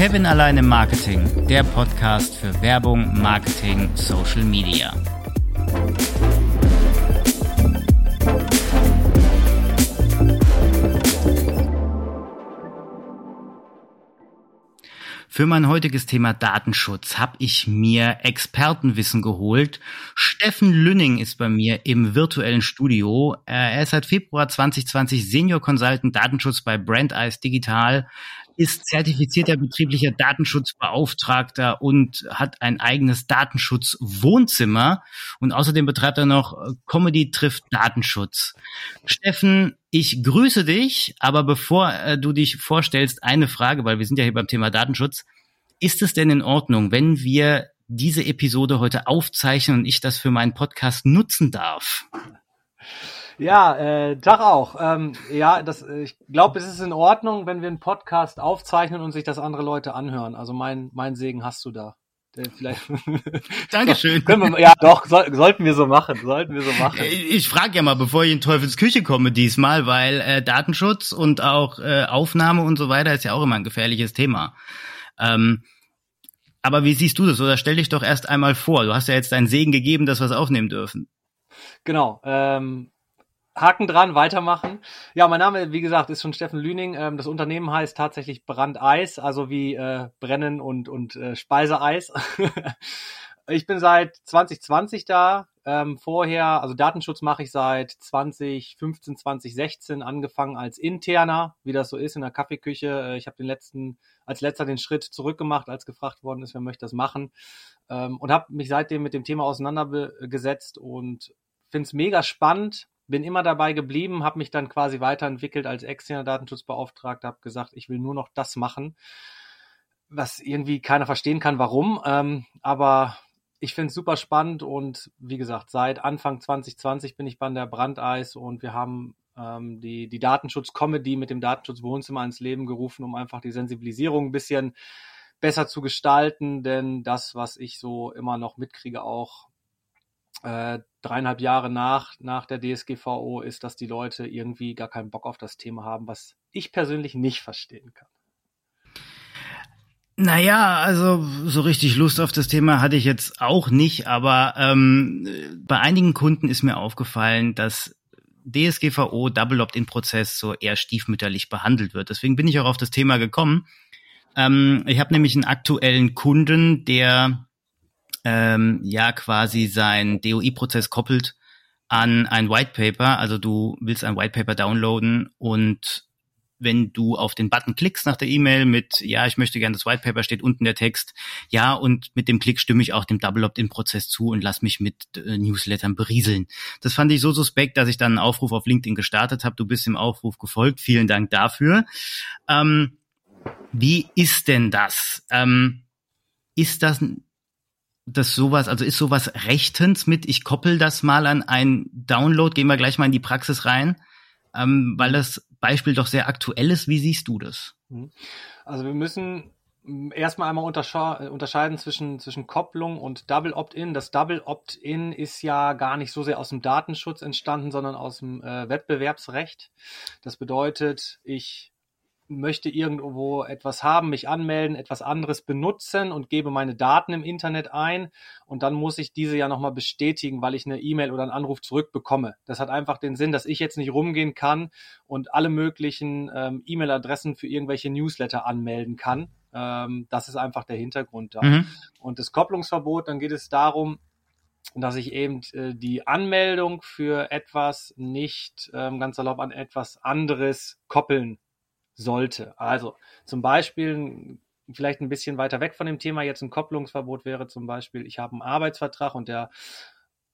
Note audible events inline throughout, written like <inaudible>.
Kevin allein im Marketing, der Podcast für Werbung, Marketing, Social Media. Für mein heutiges Thema Datenschutz habe ich mir Expertenwissen geholt. Steffen Lünning ist bei mir im virtuellen Studio. Er ist seit Februar 2020 Senior Consultant Datenschutz bei Brand Eyes Digital, ist zertifizierter betrieblicher Datenschutzbeauftragter und hat ein eigenes Datenschutzwohnzimmer und außerdem betreibt er noch Comedy trifft Datenschutz. Steffen, ich grüße dich, aber bevor äh, du dich vorstellst, eine Frage, weil wir sind ja hier beim Thema Datenschutz. Ist es denn in Ordnung, wenn wir diese Episode heute aufzeichnen und ich das für meinen Podcast nutzen darf? Ja, äh, Tag auch. Ähm, ja, das, ich glaube, es ist in Ordnung, wenn wir einen Podcast aufzeichnen und sich das andere Leute anhören. Also mein, mein Segen hast du da. Vielleicht. <laughs> Dankeschön. Können wir, ja, doch, soll, sollten wir so machen. Sollten wir so machen. Ich frage ja mal, bevor ich in Teufels Küche komme diesmal, weil äh, Datenschutz und auch äh, Aufnahme und so weiter ist ja auch immer ein gefährliches Thema. Ähm, aber wie siehst du das? Oder stell dich doch erst einmal vor. Du hast ja jetzt deinen Segen gegeben, dass wir es aufnehmen dürfen. Genau. Ähm, Haken dran, weitermachen. Ja, mein Name, wie gesagt, ist schon Steffen Lüning. Ähm, das Unternehmen heißt tatsächlich Brandeis, also wie äh, Brennen und, und äh, Speiseeis. <laughs> ich bin seit 2020 da. Ähm, vorher, also Datenschutz mache ich seit 2015, 2016, angefangen als interner, wie das so ist in der Kaffeeküche. Äh, ich habe den letzten, als letzter den Schritt zurückgemacht, als gefragt worden ist, wer möchte das machen. Ähm, und habe mich seitdem mit dem Thema auseinandergesetzt und finde es mega spannend bin immer dabei geblieben, habe mich dann quasi weiterentwickelt als externer Datenschutzbeauftragter, habe gesagt, ich will nur noch das machen, was irgendwie keiner verstehen kann, warum. Ähm, aber ich finde es super spannend und wie gesagt, seit Anfang 2020 bin ich bei der Brandeis und wir haben ähm, die, die Datenschutz-Comedy mit dem Datenschutz-Wohnzimmer ins Leben gerufen, um einfach die Sensibilisierung ein bisschen besser zu gestalten, denn das, was ich so immer noch mitkriege, auch äh, dreieinhalb Jahre nach, nach der DSGVO ist, dass die Leute irgendwie gar keinen Bock auf das Thema haben, was ich persönlich nicht verstehen kann. Naja, also so richtig Lust auf das Thema hatte ich jetzt auch nicht, aber ähm, bei einigen Kunden ist mir aufgefallen, dass DSGVO Double Opt-in-Prozess so eher stiefmütterlich behandelt wird. Deswegen bin ich auch auf das Thema gekommen. Ähm, ich habe nämlich einen aktuellen Kunden, der ähm, ja quasi sein DOI-Prozess koppelt an ein White Paper. Also du willst ein White Paper downloaden und wenn du auf den Button klickst nach der E-Mail mit, ja, ich möchte gerne das White Paper, steht unten der Text, ja, und mit dem Klick stimme ich auch dem Double Opt-in-Prozess zu und lass mich mit äh, Newslettern berieseln. Das fand ich so suspekt, dass ich dann einen Aufruf auf LinkedIn gestartet habe. Du bist dem Aufruf gefolgt. Vielen Dank dafür. Ähm, wie ist denn das? Ähm, ist das dass sowas, also ist sowas rechtens mit, ich koppel das mal an ein Download, gehen wir gleich mal in die Praxis rein, ähm, weil das Beispiel doch sehr aktuell ist. Wie siehst du das? Mhm. Also wir müssen erstmal einmal unterscheiden zwischen, zwischen Kopplung und Double Opt-in. Das Double Opt-in ist ja gar nicht so sehr aus dem Datenschutz entstanden, sondern aus dem äh, Wettbewerbsrecht. Das bedeutet, ich möchte irgendwo etwas haben, mich anmelden, etwas anderes benutzen und gebe meine Daten im Internet ein und dann muss ich diese ja nochmal bestätigen, weil ich eine E-Mail oder einen Anruf zurückbekomme. Das hat einfach den Sinn, dass ich jetzt nicht rumgehen kann und alle möglichen ähm, E-Mail-Adressen für irgendwelche Newsletter anmelden kann. Ähm, das ist einfach der Hintergrund da. Mhm. Und das Kopplungsverbot, dann geht es darum, dass ich eben äh, die Anmeldung für etwas nicht ähm, ganz erlaubt an etwas anderes koppeln sollte. Also zum Beispiel vielleicht ein bisschen weiter weg von dem Thema jetzt ein Kopplungsverbot wäre zum Beispiel, ich habe einen Arbeitsvertrag und der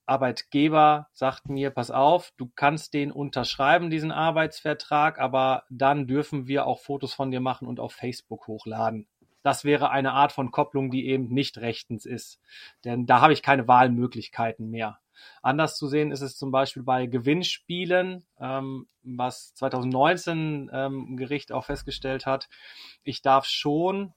Arbeitgeber sagt mir, pass auf, du kannst den unterschreiben, diesen Arbeitsvertrag, aber dann dürfen wir auch Fotos von dir machen und auf Facebook hochladen. Das wäre eine Art von Kopplung, die eben nicht rechtens ist. Denn da habe ich keine Wahlmöglichkeiten mehr. Anders zu sehen ist es zum Beispiel bei Gewinnspielen, ähm, was 2019 ähm, ein Gericht auch festgestellt hat. Ich darf schon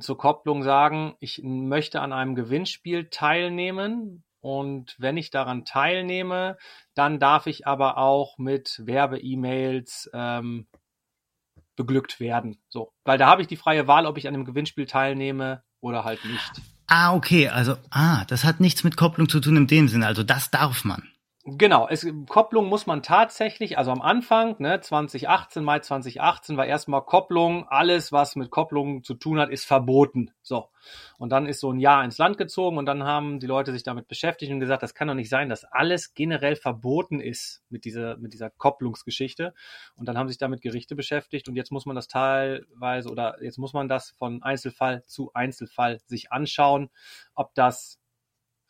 zur Kopplung sagen, ich möchte an einem Gewinnspiel teilnehmen. Und wenn ich daran teilnehme, dann darf ich aber auch mit Werbe-E-Mails ähm, beglückt werden. So, weil da habe ich die freie Wahl, ob ich an dem Gewinnspiel teilnehme oder halt nicht. Ah, okay, also ah, das hat nichts mit Kopplung zu tun in dem Sinne, also das darf man. Genau, es, Kopplung muss man tatsächlich, also am Anfang, ne, 2018, Mai 2018 war erstmal Kopplung, alles was mit Kopplung zu tun hat, ist verboten. So. Und dann ist so ein Jahr ins Land gezogen und dann haben die Leute sich damit beschäftigt und gesagt, das kann doch nicht sein, dass alles generell verboten ist mit dieser, mit dieser Kopplungsgeschichte. Und dann haben sich damit Gerichte beschäftigt und jetzt muss man das teilweise oder jetzt muss man das von Einzelfall zu Einzelfall sich anschauen, ob das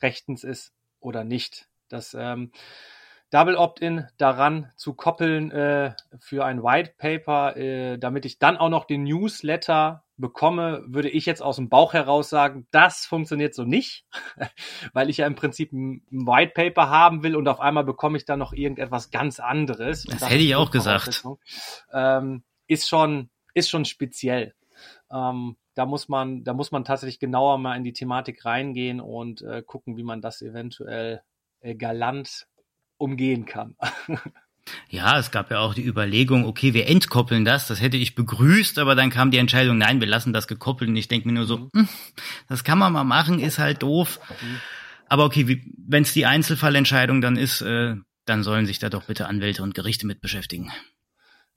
rechtens ist oder nicht das ähm, Double Opt-in daran zu koppeln äh, für ein White Paper, äh, damit ich dann auch noch den Newsletter bekomme, würde ich jetzt aus dem Bauch heraus sagen, das funktioniert so nicht, <laughs> weil ich ja im Prinzip ein, White Paper haben will und auf einmal bekomme ich dann noch irgendetwas ganz anderes. Das, das hätte ich auch gesagt. Ähm, ist schon, ist schon speziell. Ähm, da muss man, da muss man tatsächlich genauer mal in die Thematik reingehen und äh, gucken, wie man das eventuell galant umgehen kann. <laughs> Ja, es gab ja auch die Überlegung, okay, wir entkoppeln das, das hätte ich begrüßt, aber dann kam die Entscheidung, nein, wir lassen das gekoppelt und ich denke mir nur so, mhm. Hm, das kann man mal machen, ist halt doof. Mhm. Aber okay, wenn es die Einzelfallentscheidung dann ist, äh, dann sollen sich da doch bitte Anwälte und Gerichte mit beschäftigen.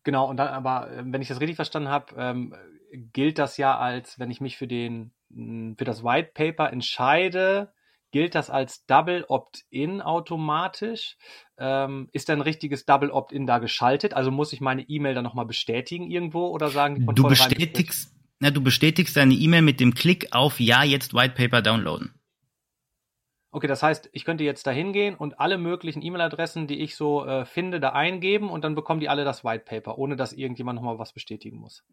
Genau, und dann aber, äh, wenn ich das richtig verstanden habe, ähm, gilt das ja als, wenn ich mich für den, für das White Paper entscheide, gilt das als Double Opt-in automatisch? Ähm, ist ein richtiges Double Opt-in da geschaltet? Also muss ich meine E-Mail dann nochmal bestätigen irgendwo oder sagen die von Du bestätigst, na, du bestätigst deine E-Mail mit dem Klick auf Ja, jetzt White Paper downloaden. Okay, das heißt, ich könnte jetzt da hingehen und alle möglichen E-Mail-Adressen, die ich so äh, finde, da eingeben und dann bekommen die alle das White Paper, ohne dass irgendjemand nochmal was bestätigen muss.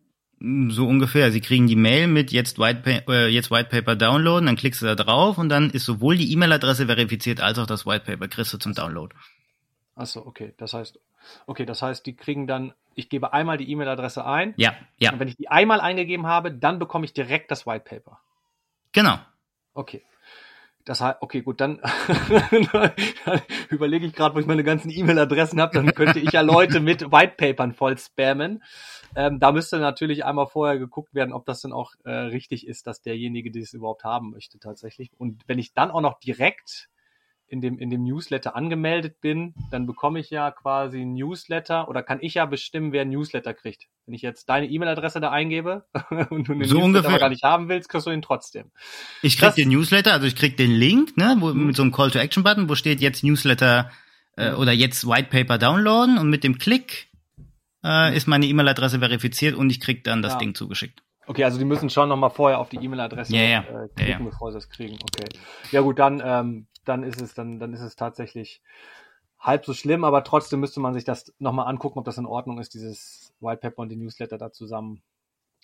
So ungefähr. Sie kriegen die Mail mit jetzt White, äh, jetzt White Paper downloaden, dann klickst du da drauf und dann ist sowohl die E-Mail-Adresse verifiziert als auch das White Paper kriegst du zum Download. Achso, okay. Das heißt, okay, das heißt, die kriegen dann, ich gebe einmal die E-Mail-Adresse ein. Ja, ja. Und wenn ich die einmal eingegeben habe, dann bekomme ich direkt das White Paper. Genau. Okay. Das heißt, okay, gut, dann, dann <laughs> überlege ich gerade, wo ich meine ganzen E-Mail-Adressen habe, dann könnte ich ja Leute mit Whitepapern voll spammen. Ähm, da müsste natürlich einmal vorher geguckt werden, ob das dann auch äh, richtig ist, dass derjenige, der es überhaupt haben möchte, tatsächlich. Und wenn ich dann auch noch direkt in dem, in dem Newsletter angemeldet bin, dann bekomme ich ja quasi ein Newsletter oder kann ich ja bestimmen, wer ein Newsletter kriegt. Wenn ich jetzt deine E-Mail-Adresse da eingebe <laughs> und du den so Newsletter ungefähr. gar nicht haben willst, kriegst du ihn trotzdem. Ich krieg das, den Newsletter, also ich krieg den Link, ne, wo, mit so einem Call-to-Action-Button, wo steht jetzt Newsletter äh, oder jetzt White Paper downloaden und mit dem Klick äh, ist meine E-Mail-Adresse verifiziert und ich krieg dann das ja. Ding zugeschickt. Okay, also die müssen schon nochmal vorher auf die E-Mail-Adresse ja, ja. äh, klicken, ja, bevor sie das kriegen. Okay. Ja gut, dann ähm, dann ist es, dann, dann ist es tatsächlich halb so schlimm, aber trotzdem müsste man sich das nochmal angucken, ob das in Ordnung ist, dieses White Pepper und die Newsletter da zusammen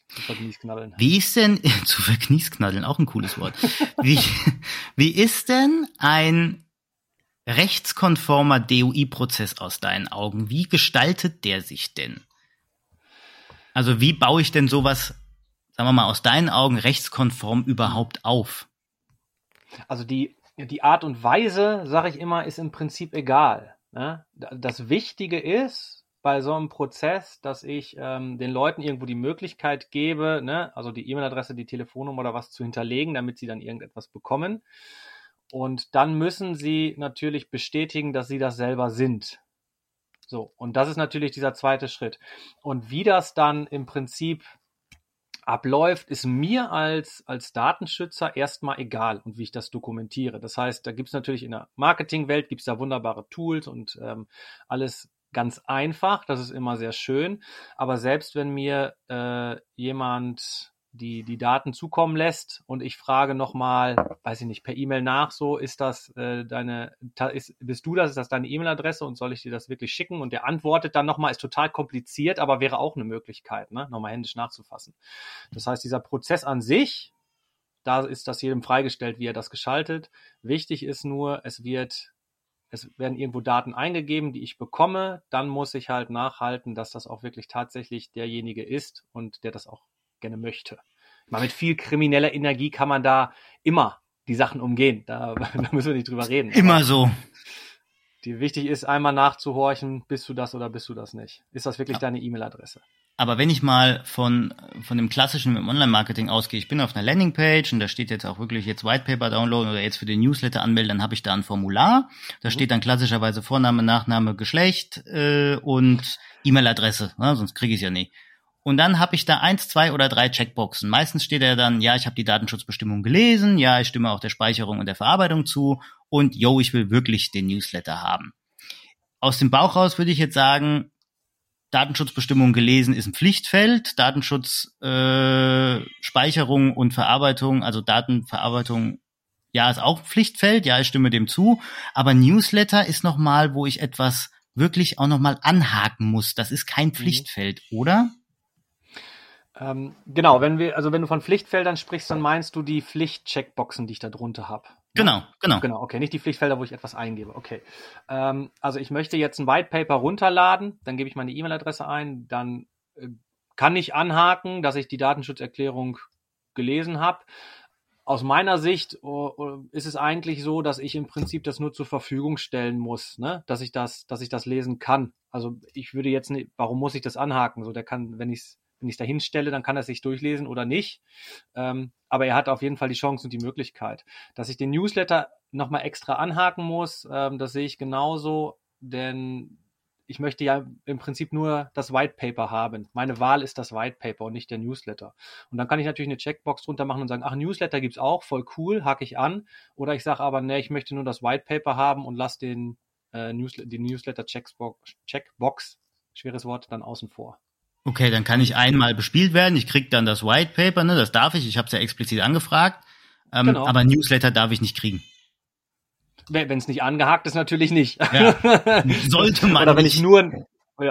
zu verkniesknaddeln. Wie ist denn, <laughs> zu verkniesknaddeln, auch ein cooles Wort. wie, wie ist denn ein rechtskonformer DOI-Prozess aus deinen Augen? Wie gestaltet der sich denn? Also wie baue ich denn sowas, sagen wir mal, aus deinen Augen rechtskonform überhaupt auf? Also die die Art und Weise, sage ich immer, ist im Prinzip egal. Ne? Das Wichtige ist bei so einem Prozess, dass ich ähm, den Leuten irgendwo die Möglichkeit gebe, ne? also die E-Mail-Adresse, die Telefonnummer oder was zu hinterlegen, damit sie dann irgendetwas bekommen. Und dann müssen sie natürlich bestätigen, dass sie das selber sind. So, und das ist natürlich dieser zweite Schritt. Und wie das dann im Prinzip abläuft, ist mir als, als Datenschützer erstmal egal und wie ich das dokumentiere. Das heißt, da gibt es natürlich in der Marketingwelt gibt's da wunderbare Tools und ähm, alles ganz einfach. Das ist immer sehr schön. Aber selbst wenn mir äh, jemand die, die Daten zukommen lässt und ich frage nochmal, weiß ich nicht, per E-Mail nach, so ist das äh, deine, ist, bist du das, ist das deine E-Mail-Adresse und soll ich dir das wirklich schicken? Und der antwortet dann nochmal, ist total kompliziert, aber wäre auch eine Möglichkeit, ne, nochmal händisch nachzufassen. Das heißt, dieser Prozess an sich, da ist das jedem freigestellt, wie er das geschaltet. Wichtig ist nur, es wird es werden irgendwo Daten eingegeben, die ich bekomme, dann muss ich halt nachhalten, dass das auch wirklich tatsächlich derjenige ist und der das auch gerne möchte. Mal mit viel krimineller Energie kann man da immer die Sachen umgehen. Da, <laughs> da müssen wir nicht drüber reden. Immer so. die wichtig ist, einmal nachzuhorchen, bist du das oder bist du das nicht? Ist das wirklich ja. deine E-Mail-Adresse? Aber wenn ich mal von, von dem klassischen Online-Marketing ausgehe, ich bin auf einer Landingpage und da steht jetzt auch wirklich jetzt Whitepaper downloaden oder jetzt für den Newsletter anmelden, dann habe ich da ein Formular. Da mhm. steht dann klassischerweise Vorname, Nachname, Geschlecht äh, und E-Mail-Adresse, ne? sonst kriege ich es ja nicht. Und dann habe ich da eins, zwei oder drei Checkboxen. Meistens steht er dann, ja, ich habe die Datenschutzbestimmung gelesen, ja, ich stimme auch der Speicherung und der Verarbeitung zu und yo, ich will wirklich den Newsletter haben. Aus dem Bauch raus würde ich jetzt sagen, Datenschutzbestimmungen gelesen ist ein Pflichtfeld. Datenschutz, äh, Speicherung und Verarbeitung, also Datenverarbeitung, ja, ist auch ein Pflichtfeld. Ja, ich stimme dem zu. Aber Newsletter ist nochmal, wo ich etwas wirklich auch nochmal anhaken muss. Das ist kein mhm. Pflichtfeld, mhm. oder? Ähm, genau, wenn wir, also wenn du von Pflichtfeldern sprichst, dann meinst du die Pflichtcheckboxen, die ich da drunter habe. Genau, genau. Genau, okay, nicht die Pflichtfelder, wo ich etwas eingebe. Okay. Ähm, also ich möchte jetzt ein White Paper runterladen, dann gebe ich meine E-Mail-Adresse ein, dann äh, kann ich anhaken, dass ich die Datenschutzerklärung gelesen habe. Aus meiner Sicht uh, ist es eigentlich so, dass ich im Prinzip das nur zur Verfügung stellen muss, ne? dass ich das, dass ich das lesen kann. Also ich würde jetzt nicht, warum muss ich das anhaken? So, der kann, wenn ich es wenn ich da hinstelle, dann kann er sich durchlesen oder nicht. Ähm, aber er hat auf jeden Fall die Chance und die Möglichkeit. Dass ich den Newsletter nochmal extra anhaken muss, ähm, das sehe ich genauso, denn ich möchte ja im Prinzip nur das White Paper haben. Meine Wahl ist das White Paper und nicht der Newsletter. Und dann kann ich natürlich eine Checkbox drunter machen und sagen, ach, Newsletter gibt's auch, voll cool, hake ich an. Oder ich sage aber, nee, ich möchte nur das White Paper haben und lasse den, äh, Newsletter, die Newsletter Checkbox, Checkbox, schweres Wort, dann außen vor. Okay, dann kann ich einmal bespielt werden. Ich krieg dann das White Paper, ne? Das darf ich. Ich habe es ja explizit angefragt. Ähm, genau. Aber Newsletter darf ich nicht kriegen. Wenn es nicht angehakt ist, natürlich nicht. Ja, <laughs> sollte man. Oder wenn nicht. ich nur ein,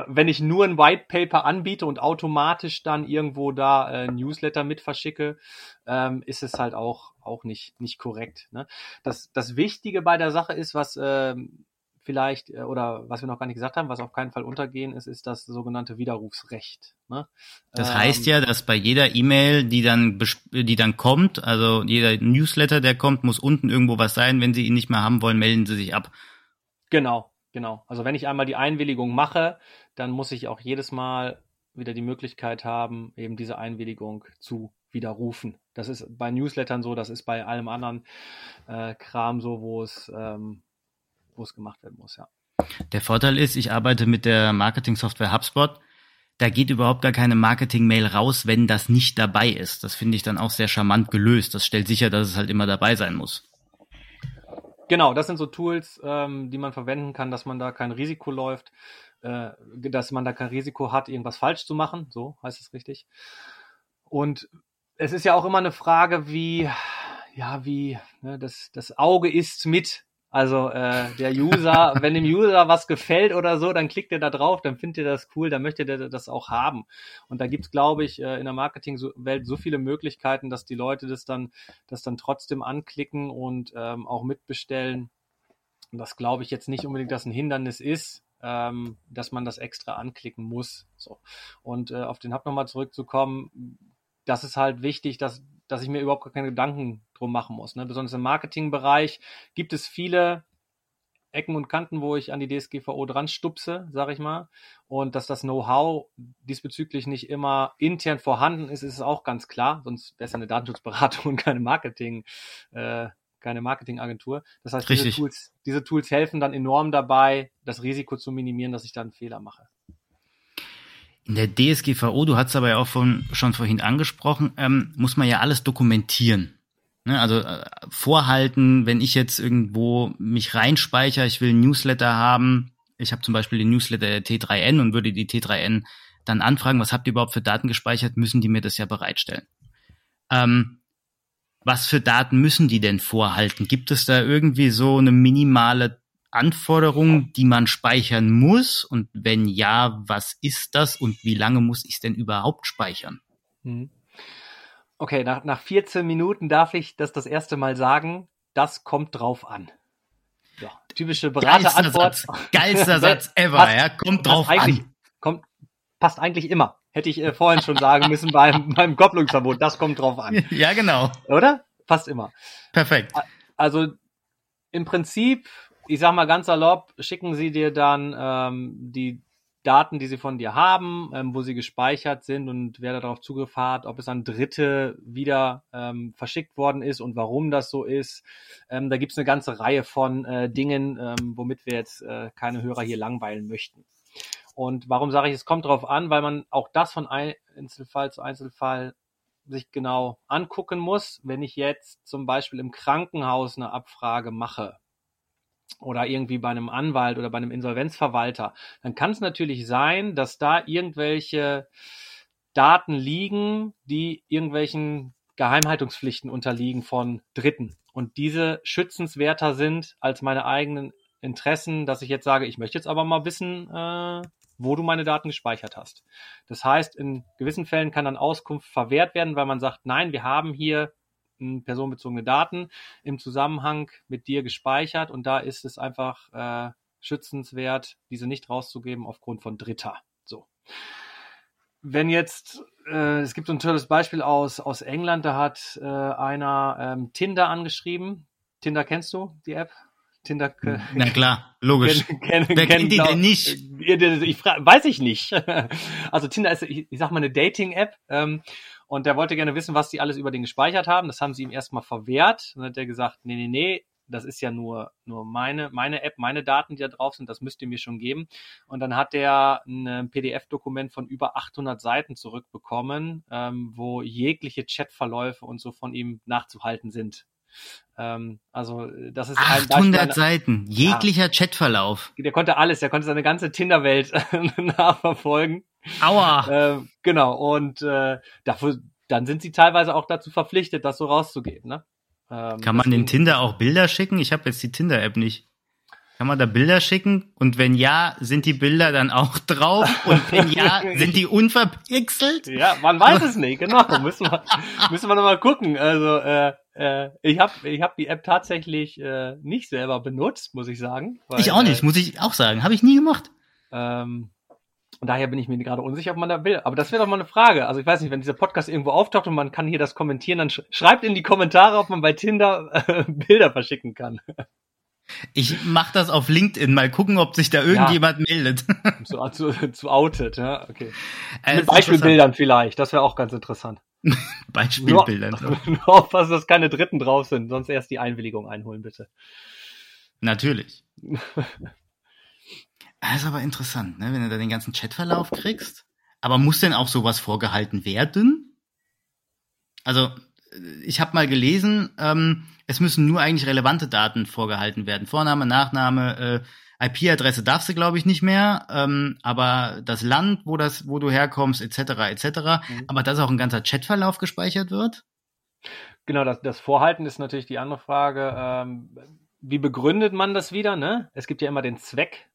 wenn ich nur ein White Paper anbiete und automatisch dann irgendwo da äh, Newsletter mit verschicke, ähm, ist es halt auch auch nicht nicht korrekt. Ne? Das das Wichtige bei der Sache ist, was ähm, vielleicht, äh, oder was wir noch gar nicht gesagt haben, was auf keinen Fall untergehen ist, ist das sogenannte Widerrufsrecht. Ne? Das heißt ähm, ja, dass bei jeder E-Mail, die dann, die dann kommt, also jeder Newsletter, der kommt, muss unten irgendwo was sein. Wenn Sie ihn nicht mehr haben wollen, melden Sie sich ab. Genau, genau. Also wenn ich einmal die Einwilligung mache, dann muss ich auch jedes Mal wieder die Möglichkeit haben, eben diese Einwilligung zu widerrufen. Das ist bei Newslettern so, das ist bei allem anderen äh, Kram so, wo es ähm, wo es gemacht werden muss, ja. Der Vorteil ist, ich arbeite mit der Marketing-Software HubSpot. Da geht überhaupt gar keine Marketing-Mail raus, wenn das nicht dabei ist. Das finde ich dann auch sehr charmant gelöst. Das stellt sicher, dass es halt immer dabei sein muss. Genau, das sind so Tools, ähm, die man verwenden kann, dass man da kein Risiko läuft, äh, dass man da kein Risiko hat, irgendwas falsch zu machen. So heißt es richtig. Und es ist ja auch immer eine Frage, wie, ja, wie, ne, das, das Auge ist mit also äh, der User, <laughs> wenn dem User was gefällt oder so, dann klickt er da drauf, dann findet er das cool, dann möchte der das auch haben. Und da gibt's, glaube ich, äh, in der Marketingwelt so viele Möglichkeiten, dass die Leute das dann, das dann trotzdem anklicken und ähm, auch mitbestellen. Und das glaube ich jetzt nicht unbedingt, dass ein Hindernis ist, ähm, dass man das extra anklicken muss. So. Und äh, auf den Hub nochmal zurückzukommen, das ist halt wichtig, dass dass ich mir überhaupt keine Gedanken drum machen muss. Ne? Besonders im Marketingbereich gibt es viele Ecken und Kanten, wo ich an die DSGVO dran stupse, sage ich mal. Und dass das Know-how diesbezüglich nicht immer intern vorhanden ist, ist auch ganz klar. Sonst wäre es eine Datenschutzberatung und keine Marketing, äh, keine Marketingagentur. Das heißt, diese Tools, diese Tools helfen dann enorm dabei, das Risiko zu minimieren, dass ich da einen Fehler mache. In der DSGVO, du hast aber ja auch von, schon vorhin angesprochen, ähm, muss man ja alles dokumentieren. Ne? Also äh, vorhalten, wenn ich jetzt irgendwo mich reinspeichere, ich will Newsletter haben, ich habe zum Beispiel den Newsletter der T3N und würde die T3N dann anfragen, was habt ihr überhaupt für Daten gespeichert, müssen die mir das ja bereitstellen. Ähm, was für Daten müssen die denn vorhalten? Gibt es da irgendwie so eine minimale Anforderungen, die man speichern muss? Und wenn ja, was ist das und wie lange muss ich es denn überhaupt speichern? Hm. Okay, nach, nach 14 Minuten darf ich das das erste Mal sagen. Das kommt drauf an. Ja, typische Beraterantwort. Geilster Satz <laughs> ever, passt, ja, kommt drauf an. Kommt, passt eigentlich immer. Hätte ich äh, vorhin schon sagen müssen beim, <laughs> beim Kopplungsverbot. Das kommt drauf an. <laughs> Ja, genau. Oder? Passt immer. Perfekt. Also im Prinzip ich sag mal ganz salopp, schicken sie dir dann ähm, die Daten, die sie von dir haben, ähm, wo sie gespeichert sind und wer darauf Zugriff hat, ob es an Dritte wieder ähm, verschickt worden ist und warum das so ist. Ähm, da gibt es eine ganze Reihe von äh, Dingen, ähm, womit wir jetzt äh, keine Hörer hier langweilen möchten. Und warum sage ich, es kommt darauf an, weil man auch das von Einzelfall zu Einzelfall sich genau angucken muss. Wenn ich jetzt zum Beispiel im Krankenhaus eine Abfrage mache, oder irgendwie bei einem Anwalt oder bei einem Insolvenzverwalter, dann kann es natürlich sein, dass da irgendwelche Daten liegen, die irgendwelchen Geheimhaltungspflichten unterliegen von Dritten und diese schützenswerter sind als meine eigenen Interessen, dass ich jetzt sage, ich möchte jetzt aber mal wissen, äh, wo du meine Daten gespeichert hast. Das heißt, in gewissen Fällen kann dann Auskunft verwehrt werden, weil man sagt, nein, wir haben hier personenbezogene Daten im Zusammenhang mit dir gespeichert und da ist es einfach äh, schützenswert, diese nicht rauszugeben aufgrund von Dritter. So. Wenn jetzt, äh, es gibt so ein tolles Beispiel aus, aus England, da hat äh, einer ähm, Tinder angeschrieben. Tinder kennst du, die App? Tinder. Na klar, logisch. <laughs> Kenn, kenn, Wer kennt die denn nicht? Ich frage, weiß ich nicht. <laughs> Also Tinder ist, ich, ich sag mal, eine Dating-App. Ähm, und der wollte gerne wissen, was die alles über den gespeichert haben. Das haben sie ihm erstmal verwehrt. Dann hat er gesagt, nee, nee, nee, das ist ja nur, nur meine, meine App, meine Daten, die da drauf sind, das müsst ihr mir schon geben. Und dann hat er ein PDF-Dokument von über 800 Seiten zurückbekommen, ähm, wo jegliche Chatverläufe und so von ihm nachzuhalten sind. Ähm, also das ist 800 ein Seiten, jeglicher ja, Chatverlauf. Der konnte alles, der konnte seine ganze Tinder-Welt <laughs> nachverfolgen. Aua. Äh, genau, und äh, dafür, dann sind sie teilweise auch dazu verpflichtet, das so rauszugeben. Ne? Ähm, Kann man den Tinder auch Bilder schicken? Ich habe jetzt die Tinder-App nicht. Kann man da Bilder schicken? Und wenn ja, sind die Bilder dann auch <laughs> drauf? Und wenn ja, <laughs> sind die unverpixelt? Ja, man weiß es nicht, genau. müssen wir, müssen wir nochmal gucken. Also äh, äh, ich habe ich hab die App tatsächlich äh, nicht selber benutzt, muss ich sagen. Weil, ich auch nicht, äh, muss ich auch sagen. Habe ich nie gemacht. Ähm, und daher bin ich mir gerade unsicher, ob man da will. Aber das wäre doch mal eine Frage. Also ich weiß nicht, wenn dieser Podcast irgendwo auftaucht und man kann hier das kommentieren, dann sch schreibt in die Kommentare, ob man bei Tinder äh, <laughs> Bilder verschicken kann. Ich mach das auf LinkedIn, mal gucken, ob sich da irgendjemand ja. meldet. Zu, zu, zu outed, ja, okay. Äh, Mit Beispielbildern vielleicht, das wäre auch ganz interessant. <laughs> Beispielbildern. Nur, <laughs> nur aufpassen, dass keine Dritten drauf sind, sonst erst die Einwilligung einholen, bitte. Natürlich. Das <laughs> ist aber interessant, ne? wenn du da den ganzen Chatverlauf kriegst. Aber muss denn auch sowas vorgehalten werden? Also, ich habe mal gelesen, ähm, es müssen nur eigentlich relevante Daten vorgehalten werden. Vorname, Nachname, äh, IP-Adresse darfst du, glaube ich, nicht mehr, ähm, aber das Land, wo das, wo du herkommst, etc., etc. Mhm. Aber dass auch ein ganzer Chatverlauf gespeichert wird? Genau, das, das Vorhalten ist natürlich die andere Frage. Ähm, wie begründet man das wieder? Ne? Es gibt ja immer den Zweck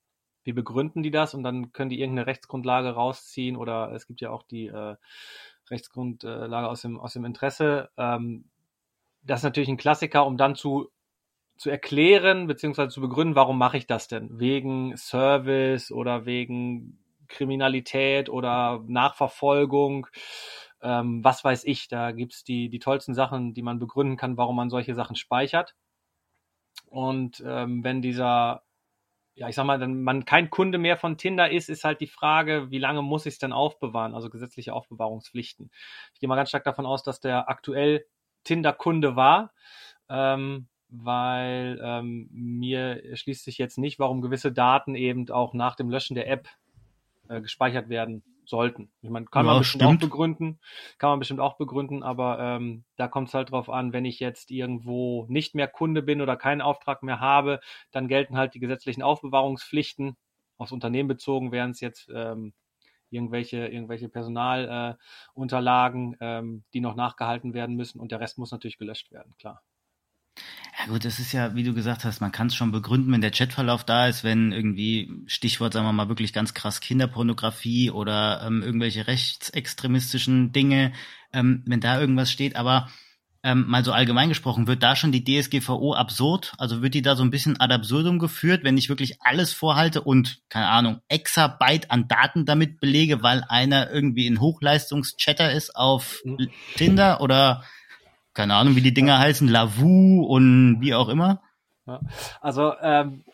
wie begründen die das und dann können die irgendeine Rechtsgrundlage rausziehen oder es gibt ja auch die äh, Rechtsgrundlage aus dem, aus dem Interesse. Ähm, das ist natürlich ein Klassiker, um dann zu, zu erklären beziehungsweise zu begründen, warum mache ich das denn? Wegen Service oder wegen Kriminalität oder Nachverfolgung. Ähm, was weiß ich, da gibt's die, die tollsten Sachen, die man begründen kann, warum man solche Sachen speichert. Und ähm, wenn dieser ja, ich sag mal, wenn man kein Kunde mehr von Tinder ist, ist halt die Frage, wie lange muss ich es denn aufbewahren? Also gesetzliche Aufbewahrungspflichten. Ich gehe mal ganz stark davon aus, dass der aktuell Tinder-Kunde war, ähm, weil ähm, mir schließt sich jetzt nicht, warum gewisse Daten eben auch nach dem Löschen der App äh, gespeichert werden sollten. Ich meine, kann ja, man bestimmt stimmt. auch begründen, kann man bestimmt auch begründen, aber ähm, da kommt es halt drauf an, wenn ich jetzt irgendwo nicht mehr Kunde bin oder keinen Auftrag mehr habe, dann gelten halt die gesetzlichen Aufbewahrungspflichten. Aufs Unternehmen bezogen wären es jetzt ähm, irgendwelche, irgendwelche Personalunterlagen, äh, ähm, die noch nachgehalten werden müssen und der Rest muss natürlich gelöscht werden, klar. Ja gut, das ist ja, wie du gesagt hast, man kann es schon begründen, wenn der Chatverlauf da ist, wenn irgendwie, Stichwort, sagen wir mal, wirklich ganz krass Kinderpornografie oder ähm, irgendwelche rechtsextremistischen Dinge, ähm, wenn da irgendwas steht, aber ähm, mal so allgemein gesprochen, wird da schon die DSGVO absurd? Also wird die da so ein bisschen ad absurdum geführt, wenn ich wirklich alles vorhalte und, keine Ahnung, Exabyte an Daten damit belege, weil einer irgendwie ein Hochleistungschatter ist auf mhm. Tinder oder keine Ahnung, wie die Dinger heißen, Lavu und wie auch immer. Ja. Also ähm,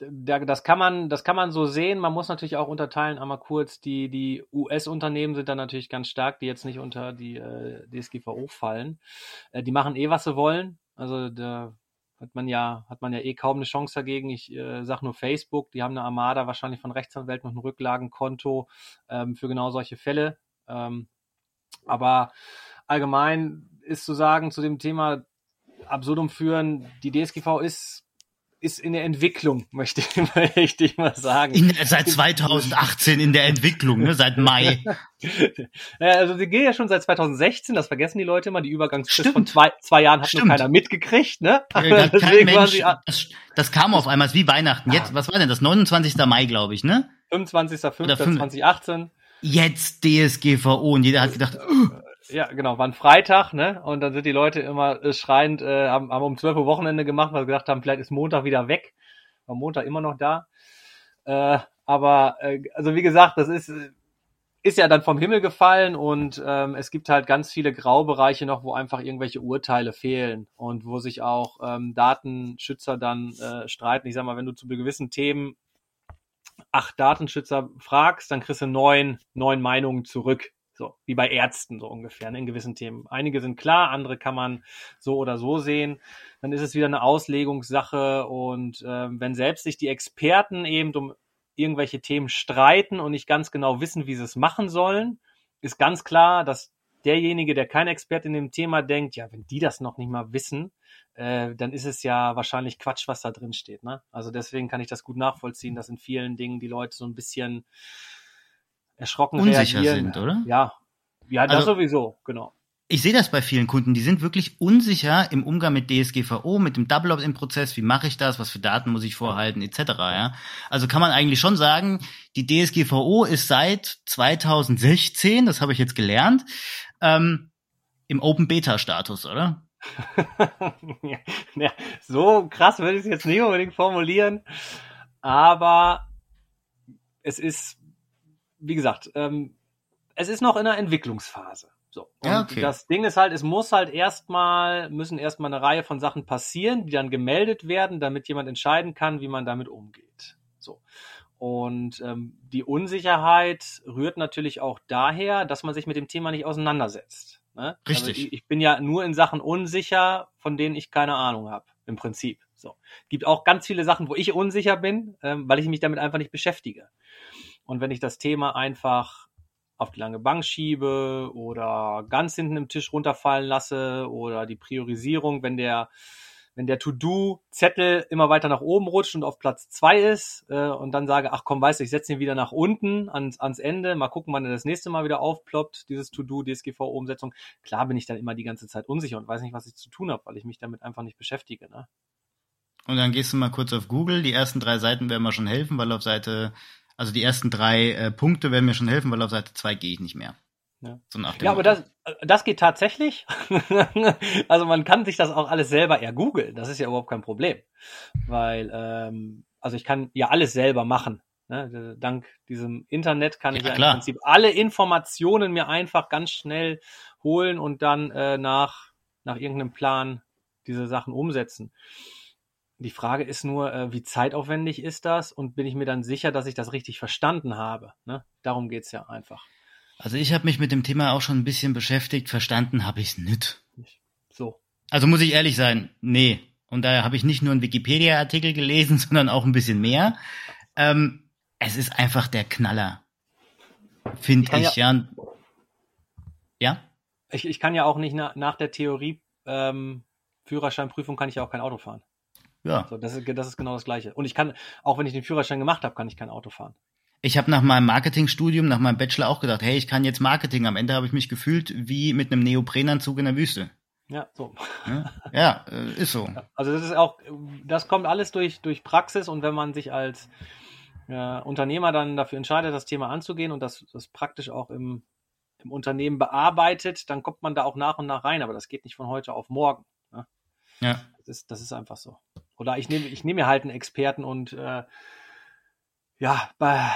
das kann man, das kann man so sehen. Man muss natürlich auch unterteilen, einmal kurz, die, die US-Unternehmen sind da natürlich ganz stark, die jetzt nicht unter die äh, DSGVO fallen. Äh, die machen eh, was sie wollen. Also da hat man ja, hat man ja eh kaum eine Chance dagegen. Ich äh, sage nur Facebook, die haben eine Armada wahrscheinlich von Rechtsanwälten und ein Rücklagenkonto ähm, für genau solche Fälle. Ähm, aber allgemein ist zu sagen zu dem Thema Absurdum führen, die DSGV ist ist in der Entwicklung, <laughs> möchte ich, möchte ich mal sagen. In, seit 2018 in der Entwicklung, ne? seit Mai. <laughs> ja, also die geht ja schon seit 2016, das vergessen die Leute immer, die Übergangsfrist von zwei, zwei Jahren hat Stimmt. nur keiner mitgekriegt. Ne? Ja, <laughs> Mensch, das, das, kam auf einmal, ist wie Weihnachten. Jetzt, was war denn das? 29. Mai, glaube ich, ne? 25.05.2018. Jetzt DSGVO und jeder hat gedacht, uh, ja, genau, war ein Freitag, ne? Und dann sind die Leute immer äh, schreiend, äh, haben, haben um 12 Uhr Wochenende gemacht, weil sie gedacht haben, vielleicht ist Montag wieder weg. War Montag immer noch da. Äh, aber, äh, also wie gesagt, das ist, ist ja dann vom Himmel gefallen und ähm, es gibt halt ganz viele Graubereiche noch, wo einfach irgendwelche Urteile fehlen und wo sich auch ähm, Datenschützer dann äh, streiten. Ich sag mal, wenn du zu gewissen Themen acht Datenschützer fragst, dann kriegst du neun, neun Meinungen zurück. So, wie bei Ärzten so ungefähr ne, in gewissen Themen. Einige sind klar, andere kann man so oder so sehen. Dann ist es wieder eine Auslegungssache und ähm, wenn selbst sich die Experten eben um irgendwelche Themen streiten und nicht ganz genau wissen, wie sie es machen sollen, ist ganz klar, dass derjenige, der kein Experte in dem Thema denkt, ja, wenn die das noch nicht mal wissen, äh, dann ist es ja wahrscheinlich Quatsch, was da drin steht. Ne? Also deswegen kann ich das gut nachvollziehen, dass in vielen Dingen die Leute so ein bisschen erschrocken Unsicher reagieren. sind, oder? Ja, ja, das also, sowieso, genau. Ich sehe das bei vielen Kunden, die sind wirklich unsicher im Umgang mit DSGVO, mit dem Double Opt-in-Prozess, wie mache ich das, was für Daten muss ich vorhalten, etc. Ja? Also kann man eigentlich schon sagen, die DSGVO ist seit 2016, das habe ich jetzt gelernt, ähm, im Open Beta Status, oder? <laughs> ja, so krass würde ich es jetzt nicht unbedingt formulieren, aber es ist wie gesagt, ähm, es ist noch in einer Entwicklungsphase. So. Und ja, okay. das Ding ist halt, es muss halt erstmal, müssen erstmal eine Reihe von Sachen passieren, die dann gemeldet werden, damit jemand entscheiden kann, wie man damit umgeht. So. Und ähm, die Unsicherheit rührt natürlich auch daher, dass man sich mit dem Thema nicht auseinandersetzt. Ne? Also Richtig. Also ich, ich, bin ja nur in Sachen unsicher, von denen ich keine Ahnung habe, im Prinzip. So. Gibt auch ganz viele Sachen, wo ich unsicher bin, ähm, weil ich mich damit einfach nicht beschäftige. Und wenn ich das Thema einfach auf die lange Bank schiebe oder ganz hinten im Tisch runterfallen lasse oder die Priorisierung, wenn der wenn der To-Do-Zettel immer weiter nach oben rutscht und auf Platz zwei ist äh, und dann sage, ach komm, weißt du, ich setze ihn wieder nach unten ans, ans Ende, mal gucken, wann er das nächste Mal wieder aufploppt, dieses To-Do, DSGV-Umsetzung. Klar bin ich dann immer die ganze Zeit unsicher und weiß nicht, was ich zu tun habe, weil ich mich damit einfach nicht beschäftige. Ne? Und dann gehst du mal kurz auf Google, die ersten drei Seiten werden mir schon helfen, weil auf Seite also die ersten drei äh, Punkte werden mir schon helfen, weil auf Seite zwei gehe ich nicht mehr. Ja, so ja aber das, das geht tatsächlich. <laughs> also man kann sich das auch alles selber ergoogeln. Das ist ja überhaupt kein Problem. Weil, ähm, also ich kann ja alles selber machen. Ne? Dank diesem Internet kann ja, ich ja klar. im Prinzip alle Informationen mir einfach ganz schnell holen und dann äh, nach, nach irgendeinem Plan diese Sachen umsetzen. Die Frage ist nur, äh, wie zeitaufwendig ist das und bin ich mir dann sicher, dass ich das richtig verstanden habe? Ne? Darum geht's ja einfach. Also ich habe mich mit dem Thema auch schon ein bisschen beschäftigt, verstanden habe ich es nicht. So. Also muss ich ehrlich sein, nee. Und daher habe ich nicht nur einen Wikipedia-Artikel gelesen, <laughs> sondern auch ein bisschen mehr. Ähm, es ist einfach der Knaller. Finde ich, ich ja. Ja? ja? Ich, ich kann ja auch nicht na, nach der Theorie ähm, Führerscheinprüfung kann ich ja auch kein Auto fahren. Ja. So, das, ist, das ist genau das Gleiche. Und ich kann, auch wenn ich den Führerschein gemacht habe, kann ich kein Auto fahren. Ich habe nach meinem Marketingstudium, nach meinem Bachelor auch gedacht, hey, ich kann jetzt Marketing. Am Ende habe ich mich gefühlt wie mit einem Neoprenanzug in der Wüste. Ja, so. Ja, äh, ist so. Also das ist auch, das kommt alles durch, durch Praxis und wenn man sich als äh, Unternehmer dann dafür entscheidet, das Thema anzugehen und das, das praktisch auch im, im Unternehmen bearbeitet, dann kommt man da auch nach und nach rein, aber das geht nicht von heute auf morgen. Ne? Ja. Das ist, das ist einfach so. Oder ich nehme ich nehme mir halt einen Experten und äh, ja, bei,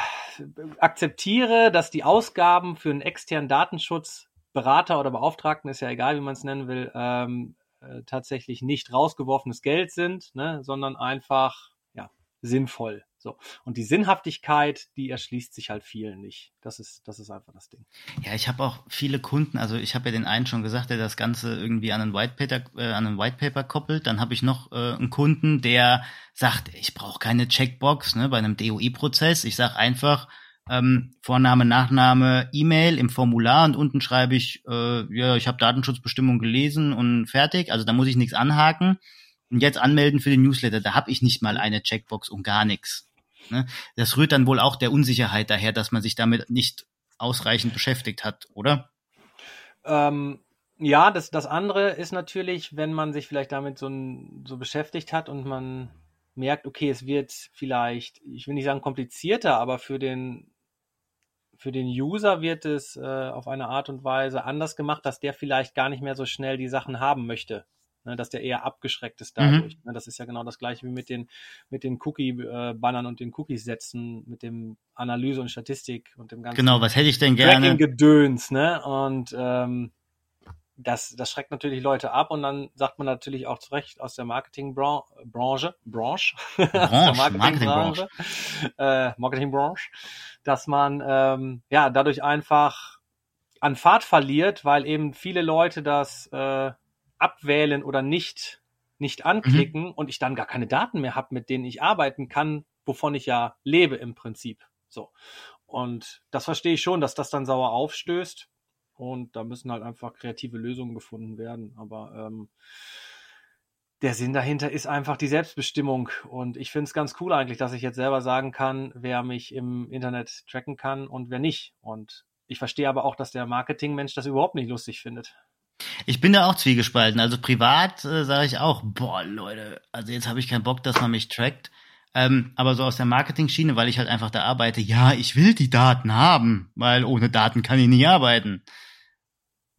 akzeptiere, dass die Ausgaben für einen externen Datenschutz Berater oder Beauftragten, ist ja egal, wie man es nennen will, ähm, äh, tatsächlich nicht rausgeworfenes Geld sind, ne, sondern einfach ja, sinnvoll. So. Und die Sinnhaftigkeit, die erschließt sich halt vielen nicht. Das ist, das ist einfach das Ding. Ja, ich habe auch viele Kunden, also ich habe ja den einen schon gesagt, der das Ganze irgendwie an einen Whitepaper, äh, an einen Whitepaper koppelt. Dann habe ich noch äh, einen Kunden, der sagt, ich brauche keine Checkbox ne, bei einem DOI-Prozess. Ich sage einfach, ähm, Vorname, Nachname, E-Mail im Formular und unten schreibe ich, äh, ja, ich habe Datenschutzbestimmung gelesen und fertig. Also da muss ich nichts anhaken. Und jetzt anmelden für den Newsletter, da habe ich nicht mal eine Checkbox und gar nichts. Ne? Das rührt dann wohl auch der Unsicherheit daher, dass man sich damit nicht ausreichend beschäftigt hat, oder? Ähm, ja, das, das andere ist natürlich, wenn man sich vielleicht damit so, so beschäftigt hat und man merkt, okay, es wird vielleicht, ich will nicht sagen komplizierter, aber für den, für den User wird es äh, auf eine Art und Weise anders gemacht, dass der vielleicht gar nicht mehr so schnell die Sachen haben möchte ne, dass der eher abgeschreckt ist mhm. dadurch. Mhm. Ne, das ist ja genau das gleiche wie mit den, mit den Cookie-Bannern und den Cookies-Sätzen, mit dem Analyse und Statistik und dem ganzen Genau, was hätte ich denn gerne? Gedöns, ne? Und ähm, das, das schreckt natürlich Leute ab und dann sagt man natürlich auch zu Recht aus der Marketingbranche, Branche, Branche, <laughs> Branche Marketingbranche, Marketing äh, Marketingbranche, dass man ähm, ja dadurch einfach an Fahrt verliert, weil eben viele Leute das äh, abwählen oder nicht, nicht anklicken mhm. und ich dann gar keine Daten mehr habe, mit denen ich arbeiten kann, wovon ich ja lebe im Prinzip. So. Und das verstehe ich schon, dass das dann sauer aufstößt. Und da müssen halt einfach kreative Lösungen gefunden werden. Aber ähm, der Sinn dahinter ist einfach die Selbstbestimmung. Und ich finde es ganz cool eigentlich, dass ich jetzt selber sagen kann, wer mich im Internet tracken kann und wer nicht. Und ich verstehe aber auch, dass der Marketingmensch das überhaupt nicht lustig findet. Ich bin da auch zwiegespalten. Also privat äh, sage ich auch, boah, Leute, also jetzt habe ich keinen Bock, dass man mich trackt. Ähm, aber so aus der Marketing-Schiene, weil ich halt einfach da arbeite, ja, ich will die Daten haben, weil ohne Daten kann ich nicht arbeiten.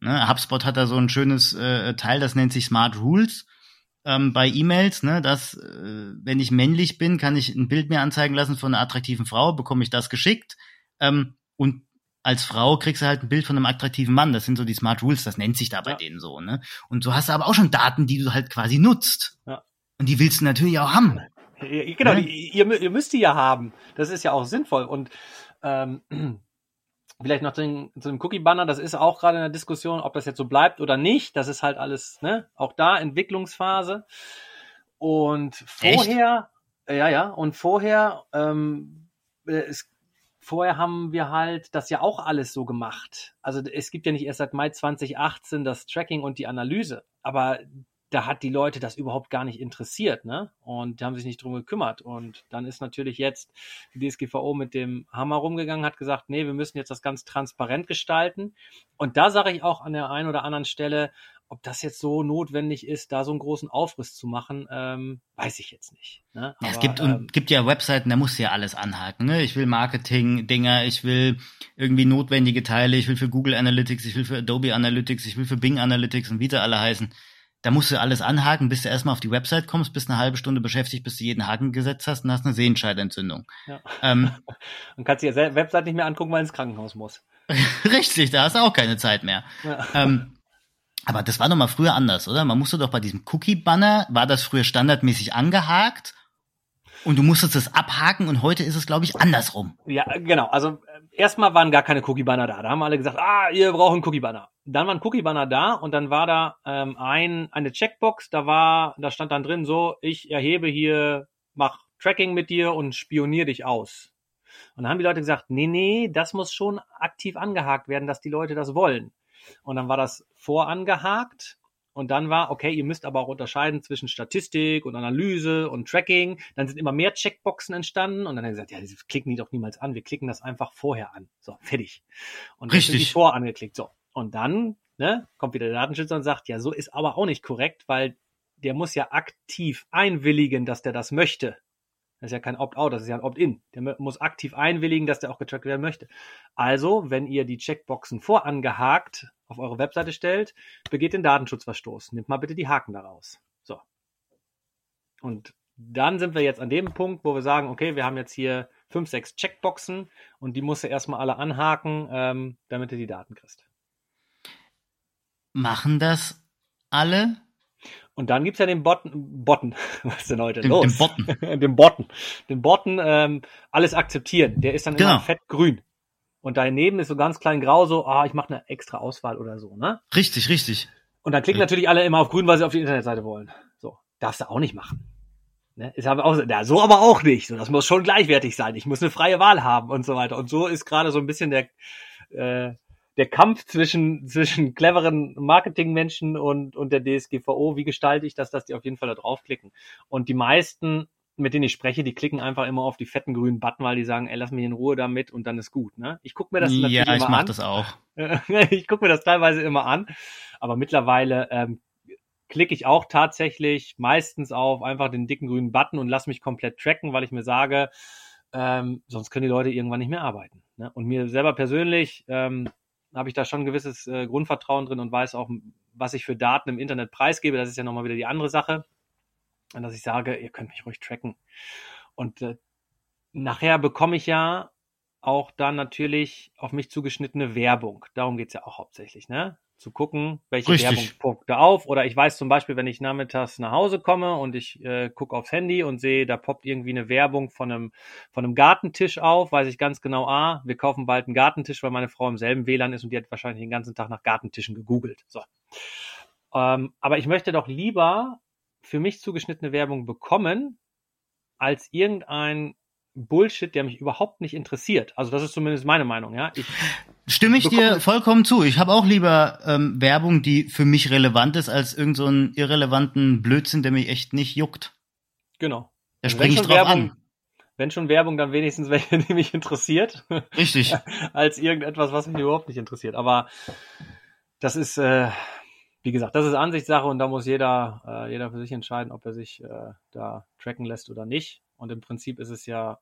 Ne? HubSpot hat da so ein schönes äh, Teil, das nennt sich Smart Rules ähm, bei E-Mails, ne, dass äh, wenn ich männlich bin, kann ich ein Bild mir anzeigen lassen von einer attraktiven Frau, bekomme ich das geschickt. Ähm, und als Frau kriegst du halt ein Bild von einem attraktiven Mann. Das sind so die Smart Rules, das nennt sich da bei ja. denen so. Ne? Und so hast du aber auch schon Daten, die du halt quasi nutzt. Ja. Und die willst du natürlich auch haben. Genau, ne? ihr, ihr müsst die ja haben. Das ist ja auch sinnvoll. Und ähm, <clears throat> vielleicht noch zu, den, zu dem Cookie-Banner, das ist auch gerade in der Diskussion, ob das jetzt so bleibt oder nicht. Das ist halt alles, ne, auch da Entwicklungsphase. Und vorher, Echt? ja, ja, und vorher, ähm, es vorher haben wir halt das ja auch alles so gemacht. Also es gibt ja nicht erst seit Mai 2018 das Tracking und die Analyse, aber da hat die Leute das überhaupt gar nicht interessiert, ne? Und die haben sich nicht drum gekümmert. Und dann ist natürlich jetzt die DSGVO mit dem Hammer rumgegangen, hat gesagt, nee, wir müssen jetzt das ganz transparent gestalten. Und da sage ich auch an der einen oder anderen Stelle, ob das jetzt so notwendig ist, da so einen großen Aufriss zu machen, ähm, weiß ich jetzt nicht. Ne? Aber, ja, es gibt, ähm, gibt ja Webseiten, da musst du ja alles anhaken. Ne? Ich will Marketing-Dinger, ich will irgendwie notwendige Teile, ich will für Google Analytics, ich will für Adobe Analytics, ich will für Bing Analytics und wie sie alle heißen. Da musst du alles anhaken, bis du erstmal auf die Website kommst, bist eine halbe Stunde beschäftigt, bis du jeden Haken gesetzt hast und hast eine Sehenscheidentzündung. Ja. Ähm, <laughs> und kannst dir die Website nicht mehr angucken, weil ins Krankenhaus muss. <laughs> Richtig, da hast du auch keine Zeit mehr. Ja. Ähm, aber das war doch mal früher anders, oder? Man musste doch bei diesem Cookie-Banner, war das früher standardmäßig angehakt und du musstest es abhaken und heute ist es, glaube ich, andersrum. Ja, genau. Also äh, erstmal waren gar keine Cookie-Banner da. Da haben alle gesagt, ah, ihr braucht einen Cookie-Banner. Dann war ein Cookie-Banner da und dann war da ähm, ein, eine Checkbox, da war, da stand dann drin so, ich erhebe hier, mach Tracking mit dir und spionier dich aus. Und dann haben die Leute gesagt, nee, nee, das muss schon aktiv angehakt werden, dass die Leute das wollen. Und dann war das vorangehakt. Und dann war, okay, ihr müsst aber auch unterscheiden zwischen Statistik und Analyse und Tracking. Dann sind immer mehr Checkboxen entstanden und dann haben gesagt, ja, das klicken die doch niemals an. Wir klicken das einfach vorher an. So, fertig. Und dann sind die vorangeklickt. So. Und dann ne, kommt wieder der Datenschützer und sagt, ja, so ist aber auch nicht korrekt, weil der muss ja aktiv einwilligen, dass der das möchte. Das ist ja kein Opt-out, das ist ja ein Opt-in. Der muss aktiv einwilligen, dass der auch getrackt werden möchte. Also, wenn ihr die Checkboxen vorangehakt auf eure Webseite stellt, begeht den Datenschutzverstoß. Nimmt mal bitte die Haken daraus. So. Und dann sind wir jetzt an dem Punkt, wo wir sagen, okay, wir haben jetzt hier fünf, sechs Checkboxen und die musst du erstmal alle anhaken, ähm, damit du die Daten kriegst. Machen das alle? Und dann gibt's ja den Botten, Botten, <laughs> was ist denn heute Den- los? den Botten. <laughs> den Botten. Den Botten, ähm, alles akzeptieren. Der ist dann Genau. immer fettgrün. Und daneben ist so ganz klein grau so, ah, ich mache eine extra Auswahl oder so, ne? Richtig, richtig. Und dann klicken natürlich alle immer auf grün, weil sie auf die Internetseite wollen. So, darfst du auch nicht machen. Ne? Ist aber auch, ja, so aber auch nicht. So, das muss schon gleichwertig sein. Ich muss eine freie Wahl haben und so weiter. Und so ist gerade so ein bisschen der, äh, der Kampf zwischen, zwischen cleveren Marketingmenschen und, und der DSGVO. Wie gestalte ich das, dass die auf jeden Fall da draufklicken? Und die meisten, mit denen ich spreche, die klicken einfach immer auf die fetten grünen Button, weil die sagen, ey, lass mich in Ruhe damit und dann ist gut. Ne? Ich gucke mir das natürlich ja, immer ich mach an. das auch. <laughs> ich gucke mir das teilweise immer an, aber mittlerweile ähm, klicke ich auch tatsächlich meistens auf einfach den dicken grünen Button und lass mich komplett tracken, weil ich mir sage, ähm, sonst können die Leute irgendwann nicht mehr arbeiten. Ne? Und mir selber persönlich ähm, habe ich da schon ein gewisses äh, Grundvertrauen drin und weiß auch, was ich für Daten im Internet preisgebe. Das ist ja nochmal wieder die andere Sache. Und dass ich sage, ihr könnt mich ruhig tracken. Und äh, nachher bekomme ich ja auch dann natürlich auf mich zugeschnittene Werbung. Darum geht's ja auch hauptsächlich, ne? Zu gucken, welche Richtig. Werbung poppt da auf. Oder ich weiß zum Beispiel, wenn ich nachmittags nach Hause komme und ich äh, gucke aufs Handy und sehe, da poppt irgendwie eine Werbung von einem, von einem Gartentisch auf, weiß ich ganz genau, ah, wir kaufen bald einen Gartentisch, weil meine Frau im selben WLAN ist und die hat wahrscheinlich den ganzen Tag nach Gartentischen gegoogelt. So. Ähm, aber ich möchte doch lieber für mich zugeschnittene Werbung bekommen, als irgendein Bullshit, der mich überhaupt nicht interessiert. Also das ist zumindest meine Meinung, ja. Ich, Stimme ich dir vollkommen zu. Ich habe auch lieber ähm, Werbung, die für mich relevant ist, als irgendeinen so einen irrelevanten Blödsinn, der mich echt nicht juckt. genau. Da Also springe ich drauf Werbung- an. Wenn schon Werbung, dann wenigstens welche, <laughs> die mich interessiert, Richtig. <laughs> als irgendetwas, was mich überhaupt nicht interessiert. Aber das ist, äh, wie gesagt, das ist Ansichtssache und da muss jeder, äh, jeder für sich entscheiden, ob er sich äh, da tracken lässt oder nicht. Und im Prinzip ist es ja,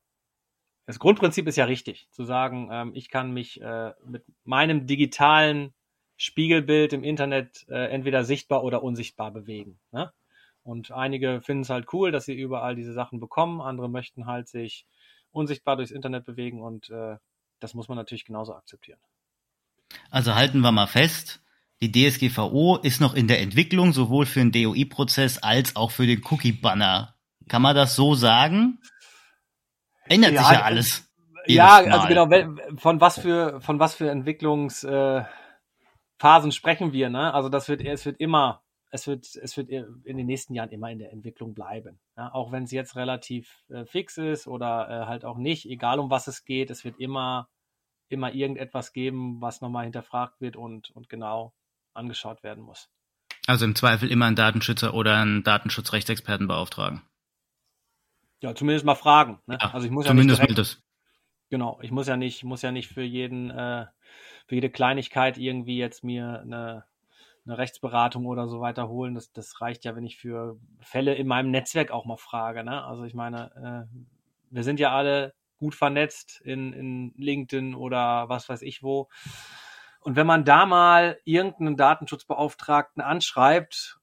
das Grundprinzip ist ja richtig, zu sagen, ähm, ich kann mich äh, mit meinem digitalen Spiegelbild im Internet äh, entweder sichtbar oder unsichtbar bewegen. Ne? Und einige finden es halt cool, dass sie überall diese Sachen bekommen, andere möchten halt sich unsichtbar durchs Internet bewegen und äh, das muss man natürlich genauso akzeptieren. Also halten wir mal fest, die DSGVO ist noch in der Entwicklung, sowohl für den DOI-Prozess als auch für den Cookie-Banner. Kann man das so sagen? Ändert Ja, sich ja äh, alles. Ja, jedes also genau, von was für von was für Entwicklungsphasen äh, sprechen wir, ne? Also das wird es wird immer es wird es wird in den nächsten Jahren immer in der Entwicklung bleiben, ja? auch wenn es jetzt relativ äh, fix ist oder äh, halt auch nicht, egal um was es geht, es wird immer immer irgendetwas geben, was nochmal hinterfragt wird und und genau angeschaut werden muss. Also im Zweifel immer einen Datenschützer oder einen Datenschutzrechtsexperten beauftragen. Ja, zumindest mal fragen. Ne? Ja, also ich muss ja zumindest nicht mal direkt, das. Genau, ich muss ja nicht, muss ja nicht für jeden, äh, für jede Kleinigkeit irgendwie jetzt mir eine, eine Rechtsberatung oder so weiter holen. Das, das reicht ja, wenn ich für Fälle in meinem Netzwerk auch mal frage. Ne? Also ich meine, äh, wir sind ja alle gut vernetzt in, in LinkedIn oder was weiß ich wo. Und wenn man da mal irgendeinen Datenschutzbeauftragten anschreibt,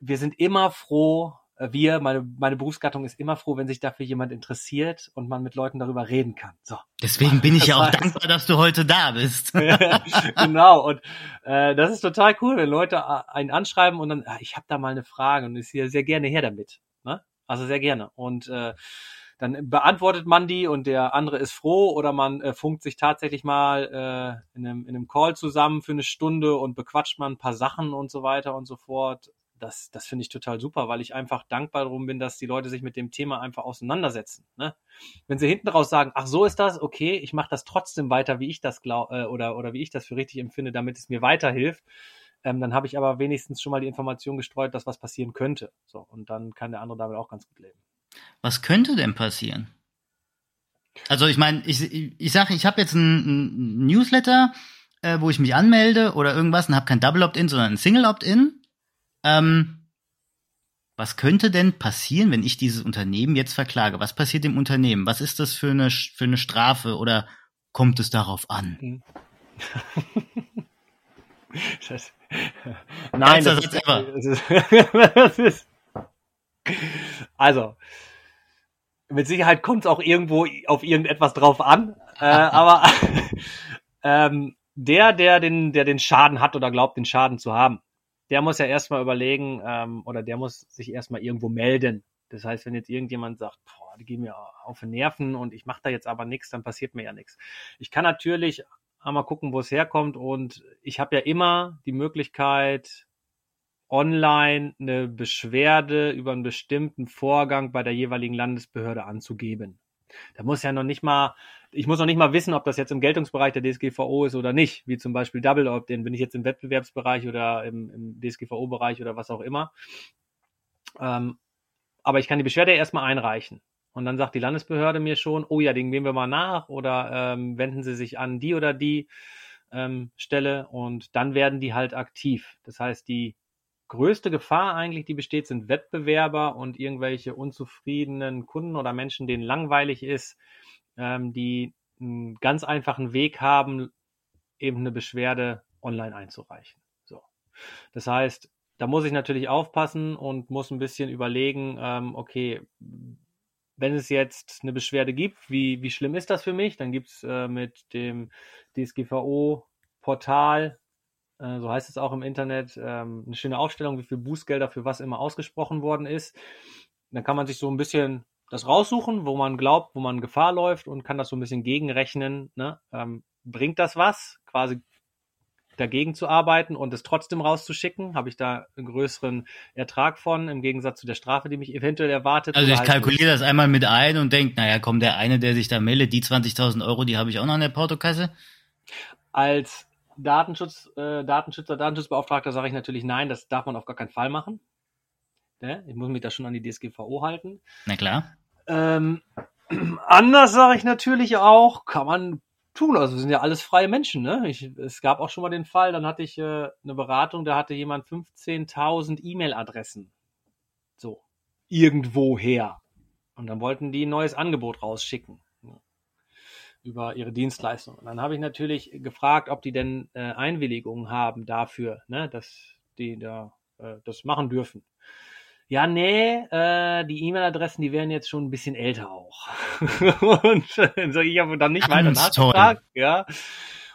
wir sind immer froh, wir, meine, meine Berufsgattung ist immer froh, wenn sich dafür jemand interessiert und man mit Leuten darüber reden kann. So. Deswegen bin ich ja auch dankbar, dass du heute da bist. <laughs> <laughs> genau, und äh, das ist total cool, wenn Leute äh, einen anschreiben und dann, ah, ich habe da mal eine Frage und ist hier sehr gerne her damit. Ne? Also sehr gerne. Und äh, dann beantwortet man die und der andere ist froh oder man äh, funkt sich tatsächlich mal äh, in, einem, in einem Call zusammen für eine Stunde und bequatscht mal ein paar Sachen und so weiter und so fort. Das, das finde ich total super, weil ich einfach dankbar darum bin, dass die Leute sich mit dem Thema einfach auseinandersetzen. Ne? Wenn sie hinten raus sagen, ach so ist das, okay, ich mache das trotzdem weiter, wie ich das glaub, äh, oder oder wie ich das für richtig empfinde, damit es mir weiterhilft, ähm, dann habe ich aber wenigstens schon mal die Information gestreut, dass was passieren könnte. So und dann kann der andere damit auch ganz gut leben. Was könnte denn passieren? Also ich meine, ich, ich, ich sage, ich habe jetzt einen Newsletter, äh, wo ich mich anmelde oder irgendwas und habe kein Double Opt-in, sondern ein Single Opt-in. Ähm, was könnte denn passieren, wenn ich dieses Unternehmen jetzt verklage? Was passiert dem Unternehmen? Was ist das für eine für eine Strafe oder kommt es darauf an? <laughs> Das, nein, das ist, das ist, <laughs> das ist also mit Sicherheit kommt es auch irgendwo auf irgendetwas drauf an, äh, <laughs> aber ähm, der, der den, der den Schaden hat oder glaubt, den Schaden zu haben, der muss ja erstmal überlegen ähm, oder der muss sich erstmal irgendwo melden. Das heißt, wenn jetzt irgendjemand sagt, boah, die gehen mir auf den Nerven und ich mache da jetzt aber nichts, dann passiert mir ja nichts. Ich kann natürlich einmal gucken, wo es herkommt und ich habe ja immer die Möglichkeit, online eine Beschwerde über einen bestimmten Vorgang bei der jeweiligen Landesbehörde anzugeben. Da muss ja noch nicht mal, ich muss noch nicht mal wissen, ob das jetzt im Geltungsbereich der DSGVO ist oder nicht, wie zum Beispiel Double Opt-in, bin ich jetzt im Wettbewerbsbereich oder im, im DSGVO-Bereich oder was auch immer. Ähm, aber ich kann die Beschwerde erstmal einreichen. Und dann sagt die Landesbehörde mir schon, oh ja, den gehen wir mal nach oder ähm, wenden Sie sich an die oder die ähm, Stelle und dann werden die halt aktiv. Das heißt, die größte Gefahr eigentlich, die besteht, sind Wettbewerber und irgendwelche unzufriedenen Kunden oder Menschen, denen langweilig ist, ähm, die einen ganz einfachen Weg haben, eben eine Beschwerde online einzureichen. So. Das heißt, da muss ich natürlich aufpassen und muss ein bisschen überlegen, ähm, okay, wenn es jetzt eine Beschwerde gibt, wie, wie schlimm ist das für mich? Dann gibt's äh, mit dem DSGVO-Portal so heißt es auch im Internet, ähm, eine schöne Aufstellung, wie viel Bußgelder für was immer ausgesprochen worden ist. Dann kann man sich so ein bisschen das raussuchen, wo man glaubt, wo man Gefahr läuft und kann das so ein bisschen gegenrechnen. Ne? Ähm, bringt das was? Quasi dagegen zu arbeiten und es trotzdem rauszuschicken? Habe ich da einen größeren Ertrag von, im Gegensatz zu der Strafe, die mich eventuell erwartet? Also ich halt kalkuliere das einmal mit ein und denke, naja, komm, der eine, der sich da meldet, die 20.000 Euro, die habe ich auch noch in der Portokasse. Als Datenschutz, äh, Datenschützer, Datenschutzbeauftragter sage ich natürlich nein, das darf man auf gar keinen Fall machen. Ne? Ich muss mich da schon an die DSGVO halten. Na klar. Ähm, <clears throat> anders sage ich natürlich auch, kann man tun. Also wir sind ja alles freie Menschen. Ne? Ich, es gab auch schon mal den Fall, dann hatte ich äh, eine Beratung, da hatte jemand 15.000 E-Mail-Adressen. So, irgendwoher. Und dann wollten die ein neues Angebot rausschicken über ihre Dienstleistung. Und dann habe ich natürlich gefragt, ob die denn äh, Einwilligungen haben dafür, ne, dass die da äh, das machen dürfen. Ja, nee, äh, die E-Mail-Adressen, die wären jetzt schon ein bisschen älter auch. <laughs> und äh, so, ich habe dann nicht weiter nachgefragt, ja.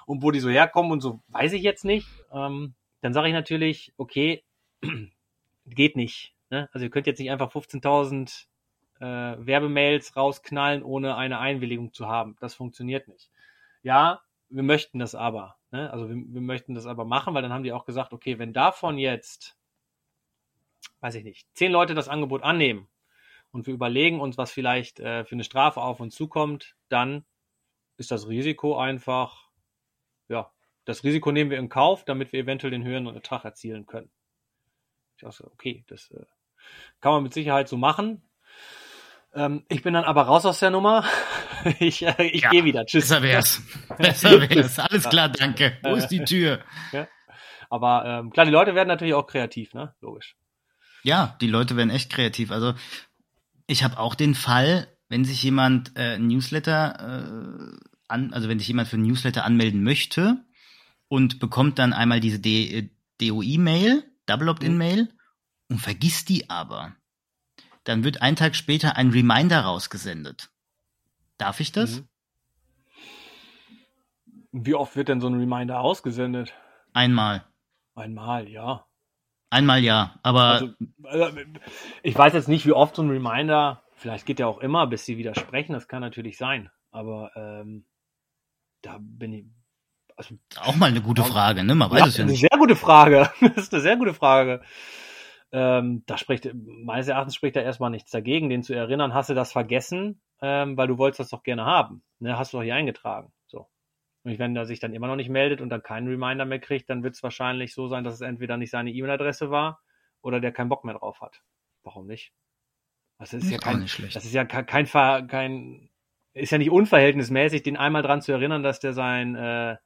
Und wo die so herkommen und so, weiß ich jetzt nicht. Ähm, dann sage ich natürlich, okay, <clears throat> geht nicht. Ne? Also ihr könnt jetzt nicht einfach 15.000 äh, Werbemails rausknallen, ohne eine Einwilligung zu haben. Das funktioniert nicht. Ja, wir möchten das aber. Ne? Also wir, wir möchten das aber machen, weil dann haben die auch gesagt, okay, wenn davon jetzt, weiß ich nicht, zehn Leute das Angebot annehmen und wir überlegen uns, was vielleicht äh, für eine Strafe auf uns zukommt, dann ist das Risiko einfach, ja, das Risiko nehmen wir in Kauf, damit wir eventuell den höheren Ertrag erzielen können. Ich dachte, okay, das äh, kann man mit Sicherheit so machen. Ähm, ich bin dann aber raus aus der Nummer. <laughs> ich äh, ich ja, gehe wieder. Tschüss. Besser wär's. <laughs> Besser wär's. Alles klar, danke. Wo ist die Tür? Ja. Aber ähm, klar, die Leute werden natürlich auch kreativ, ne? Logisch. Ja, die Leute werden echt kreativ. Also ich habe auch den Fall, wenn sich jemand äh, Newsletter äh, an, also wenn sich jemand für Newsletter anmelden möchte und bekommt dann einmal diese DOI-Mail, Double Opt-in-Mail mhm. und vergisst die aber dann wird ein Tag später ein Reminder rausgesendet. Darf ich das? Mhm. Wie oft wird denn so ein Reminder ausgesendet? Einmal. Einmal, ja. Einmal ja, aber. Also, also, ich weiß jetzt nicht, wie oft so ein Reminder, vielleicht geht ja auch immer, bis sie widersprechen, das kann natürlich sein. Aber ähm, da bin ich. Also, auch mal eine gute Frage, ne? Man weiß ja, es ja nicht. Eine sehr gute Frage. <laughs> Das ist eine sehr gute Frage. Ähm, da spricht, meines Erachtens spricht da erstmal nichts dagegen, den zu erinnern, hast du das vergessen, ähm, weil du wolltest das doch gerne haben. Ne? Hast du doch hier eingetragen. So. Und wenn er sich dann immer noch nicht meldet und dann keinen Reminder mehr kriegt, dann wird es wahrscheinlich so sein, dass es entweder nicht seine E-Mail-Adresse war oder der keinen Bock mehr drauf hat. Warum nicht? Das ist, ist ja kein, das ist ja kein, kein, kein, ist ja nicht unverhältnismäßig, den einmal dran zu erinnern, dass der sein, äh,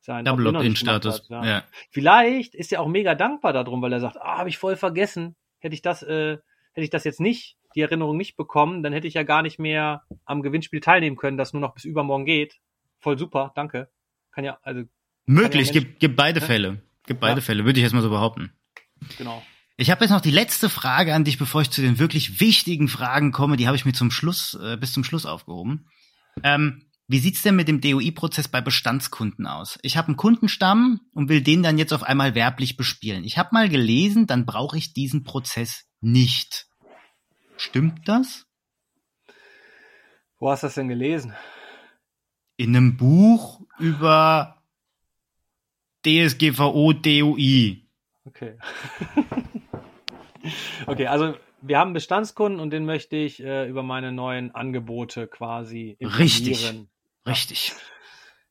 sein Double Opt-in-Status. Ja. ja. Vielleicht ist er auch mega dankbar darum, weil er sagt, ah, habe ich voll vergessen. Hätte ich das, äh, hätte ich das jetzt nicht, die Erinnerung nicht bekommen, dann hätte ich ja gar nicht mehr am Gewinnspiel teilnehmen können, das nur noch bis übermorgen geht. Voll super, danke. Kann ja, also. Möglich, ja gibt, gibt beide ja? Fälle. Gibt beide ja. Fälle, würde ich jetzt mal so behaupten. Genau. Ich habe jetzt noch die letzte Frage an dich, bevor ich zu den wirklich wichtigen Fragen komme. Die habe ich mir zum Schluss, äh, bis zum Schluss aufgehoben. Ähm, Wie sieht's denn mit dem DOI-Prozess bei Bestandskunden aus? Ich habe einen Kundenstamm und will den dann jetzt auf einmal werblich bespielen. Ich habe mal gelesen, dann brauche ich diesen Prozess nicht. Stimmt das? Wo hast du das denn gelesen? In einem Buch über DSGVO DOI. Okay. <laughs> okay, also wir haben Bestandskunden und den möchte ich äh, über meine neuen Angebote quasi informieren. Richtig. Richtig.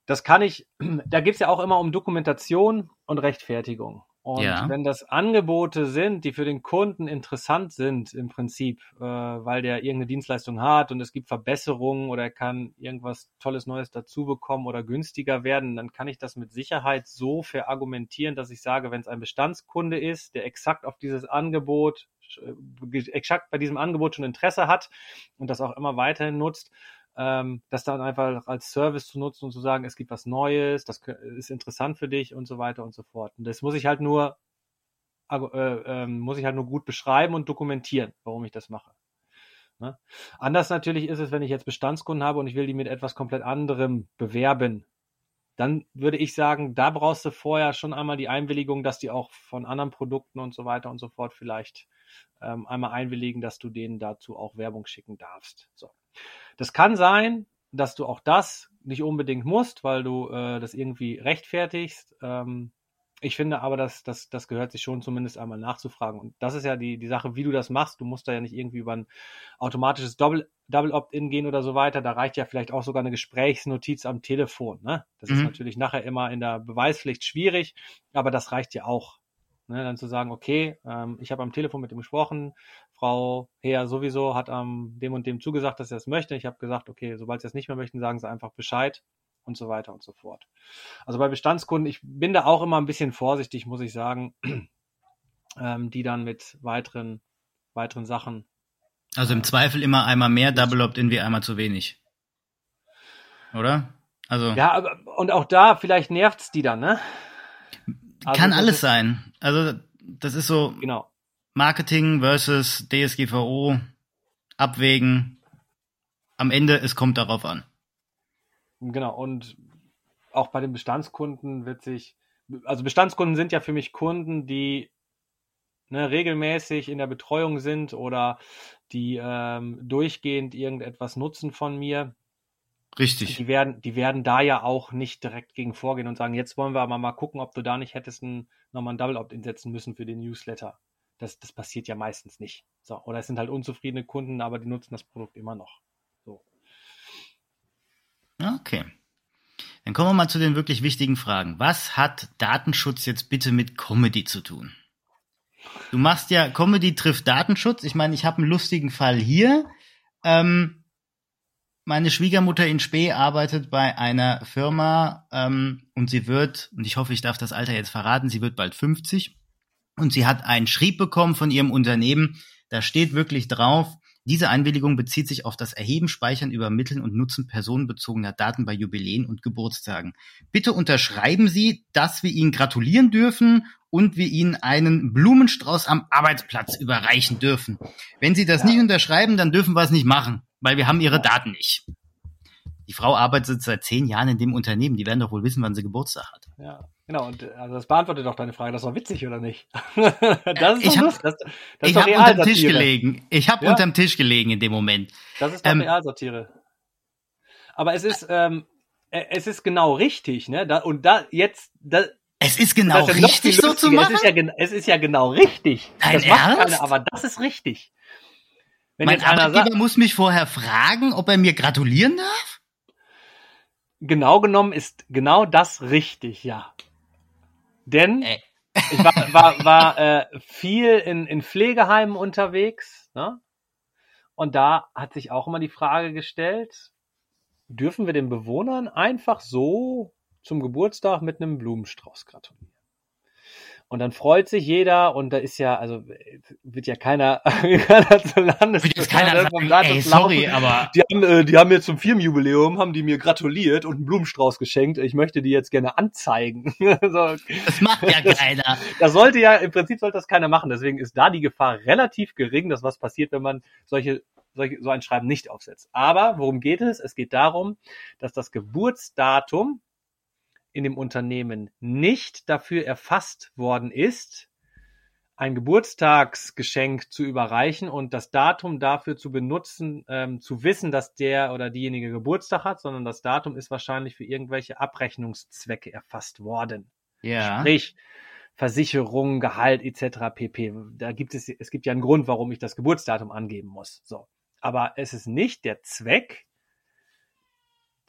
Das kann ich, <clears throat> da geht's ja auch immer um Dokumentation und Rechtfertigung. Und Ja. wenn das Angebote sind, die für den Kunden interessant sind, im Prinzip, äh, weil der irgendeine Dienstleistung hat und es gibt Verbesserungen oder er kann irgendwas Tolles Neues dazu bekommen oder günstiger werden, dann kann ich das mit Sicherheit so verargumentieren, dass ich sage, wenn es ein Bestandskunde ist, der exakt auf dieses Angebot, äh, exakt bei diesem Angebot schon Interesse hat und das auch immer weiterhin nutzt, ähm, das dann einfach als Service zu nutzen und zu sagen, es gibt was Neues, das kö- ist interessant für dich und so weiter und so fort. Und das muss ich halt nur äh, ähm, muss ich halt nur gut beschreiben und dokumentieren, warum ich das mache. Ne? Anders natürlich ist es, wenn ich jetzt Bestandskunden habe und ich will die mit etwas komplett anderem bewerben. Dann würde ich sagen, da brauchst du vorher schon einmal die Einwilligung, dass die auch von anderen Produkten und so weiter und so fort vielleicht ähm, einmal einwilligen, dass du denen dazu auch Werbung schicken darfst. So. Das kann sein, dass du auch das nicht unbedingt musst, weil du äh, das irgendwie rechtfertigst. Ähm, ich finde aber, dass das, das gehört sich schon zumindest einmal nachzufragen. Und das ist ja die, die Sache, wie du das machst. Du musst da ja nicht irgendwie über ein automatisches Double, Double Opt-in gehen oder so weiter. Da reicht ja vielleicht auch sogar eine Gesprächsnotiz am Telefon. Ne? Das ist Mhm. natürlich nachher immer in der Beweispflicht schwierig, aber das reicht ja auch. Ne? Dann zu sagen, okay, ähm, ich habe am Telefon mit ihm gesprochen, Frau Heer sowieso hat am dem und dem zugesagt, dass er es möchte. Ich habe gesagt, okay, sobald sie es nicht mehr möchten, sagen sie einfach Bescheid und so weiter und so fort. Also bei Bestandskunden, ich bin da auch immer ein bisschen vorsichtig, muss ich sagen, <clears throat> ähm, die dann mit weiteren, weiteren Sachen. Also im Zweifel immer einmal mehr Double Opt-in wie einmal zu wenig. Oder? Also Ja, aber, und auch da, vielleicht nervt's die dann, ne? Also kann alles sein. Also das ist so Genau. Marketing versus DSGVO abwägen. Am Ende, es kommt darauf an. Genau, und auch bei den Bestandskunden wird sich, also Bestandskunden sind ja für mich Kunden, die ne, regelmäßig in der Betreuung sind oder die ähm, durchgehend irgendetwas nutzen von mir. Richtig. Die werden, die werden da ja auch nicht direkt gegen vorgehen und sagen, jetzt wollen wir aber mal gucken, ob du da nicht hättest ein, nochmal ein Double Opt-in setzen müssen für den Newsletter. Das, das passiert ja meistens nicht. So, oder es sind halt unzufriedene Kunden, aber die nutzen das Produkt immer noch. So. Okay. Dann kommen wir mal zu den wirklich wichtigen Fragen. Was hat Datenschutz jetzt bitte mit Comedy zu tun? Du machst ja, Comedy trifft Datenschutz. Ich meine, ich habe einen lustigen Fall hier. Ähm, meine Schwiegermutter in Spee arbeitet bei einer Firma ähm, und sie wird, und ich hoffe, ich darf das Alter jetzt verraten, sie wird bald 50 und sie hat einen Schrieb bekommen von ihrem Unternehmen, da steht wirklich drauf, diese Einwilligung bezieht sich auf das Erheben, Speichern, Übermitteln und Nutzen personenbezogener Daten bei Jubiläen und Geburtstagen. Bitte unterschreiben Sie, dass wir Ihnen gratulieren dürfen und wir Ihnen einen Blumenstrauß am Arbeitsplatz überreichen dürfen. Wenn Sie das Ja. nicht unterschreiben, dann dürfen wir es nicht machen, weil wir haben Ihre Daten nicht. Die Frau arbeitet seit zehn Jahren in dem Unternehmen. Die werden doch wohl wissen, wann sie Geburtstag hat. Ja, genau. Und äh, also das beantwortet doch deine Frage. Das war witzig, oder nicht? <laughs> das ist Ich doch hab- habe unterm Tisch gelegen. Ich habe Ja. unterm Tisch gelegen in dem Moment. Das ist doch Ähm, Realsatire. Aber es ist, ähm, äh, es ist genau richtig, ne? Da, und da jetzt, da, Es ist genau ist ja richtig so zu machen. Es ist ja, es ist ja genau richtig. Dein das Ernst? keiner, aber das ist richtig. Wenn mein Arbeitgeber sagt, muss mich vorher fragen, ob er mir gratulieren darf? genau genommen ist genau das richtig, ja. Denn Äh. ich war, war, war äh, viel in, in Pflegeheimen unterwegs, ne? Und da hat sich auch immer die Frage gestellt, dürfen wir den Bewohnern einfach so zum Geburtstag mit einem Blumenstrauß gratulieren? Und dann freut sich jeder und da ist ja, also wird ja keiner, <laughs> keiner zu Landes. Wird jetzt keiner sagen, ey, sorry, aber. Die haben, äh, die haben jetzt zum Firmenjubiläum, haben die mir gratuliert und einen Blumenstrauß geschenkt. Ich möchte die jetzt gerne anzeigen. <laughs> so. Das macht ja keiner. Das sollte ja, im Prinzip sollte das keiner machen. Deswegen ist da die Gefahr relativ gering, dass was passiert, wenn man solche solche, so ein Schreiben nicht aufsetzt. Aber worum geht es? Es geht darum, dass das Geburtsdatum in dem Unternehmen nicht dafür erfasst worden ist, ein Geburtstagsgeschenk zu überreichen und das Datum dafür zu benutzen, ähm, zu wissen, dass der oder diejenige Geburtstag hat, sondern das Datum ist wahrscheinlich für irgendwelche Abrechnungszwecke erfasst worden. Ja. Sprich, Versicherung, Gehalt etc. pp. Da gibt es, es gibt ja einen Grund, warum ich das Geburtsdatum angeben muss. So. Aber es ist nicht der Zweck,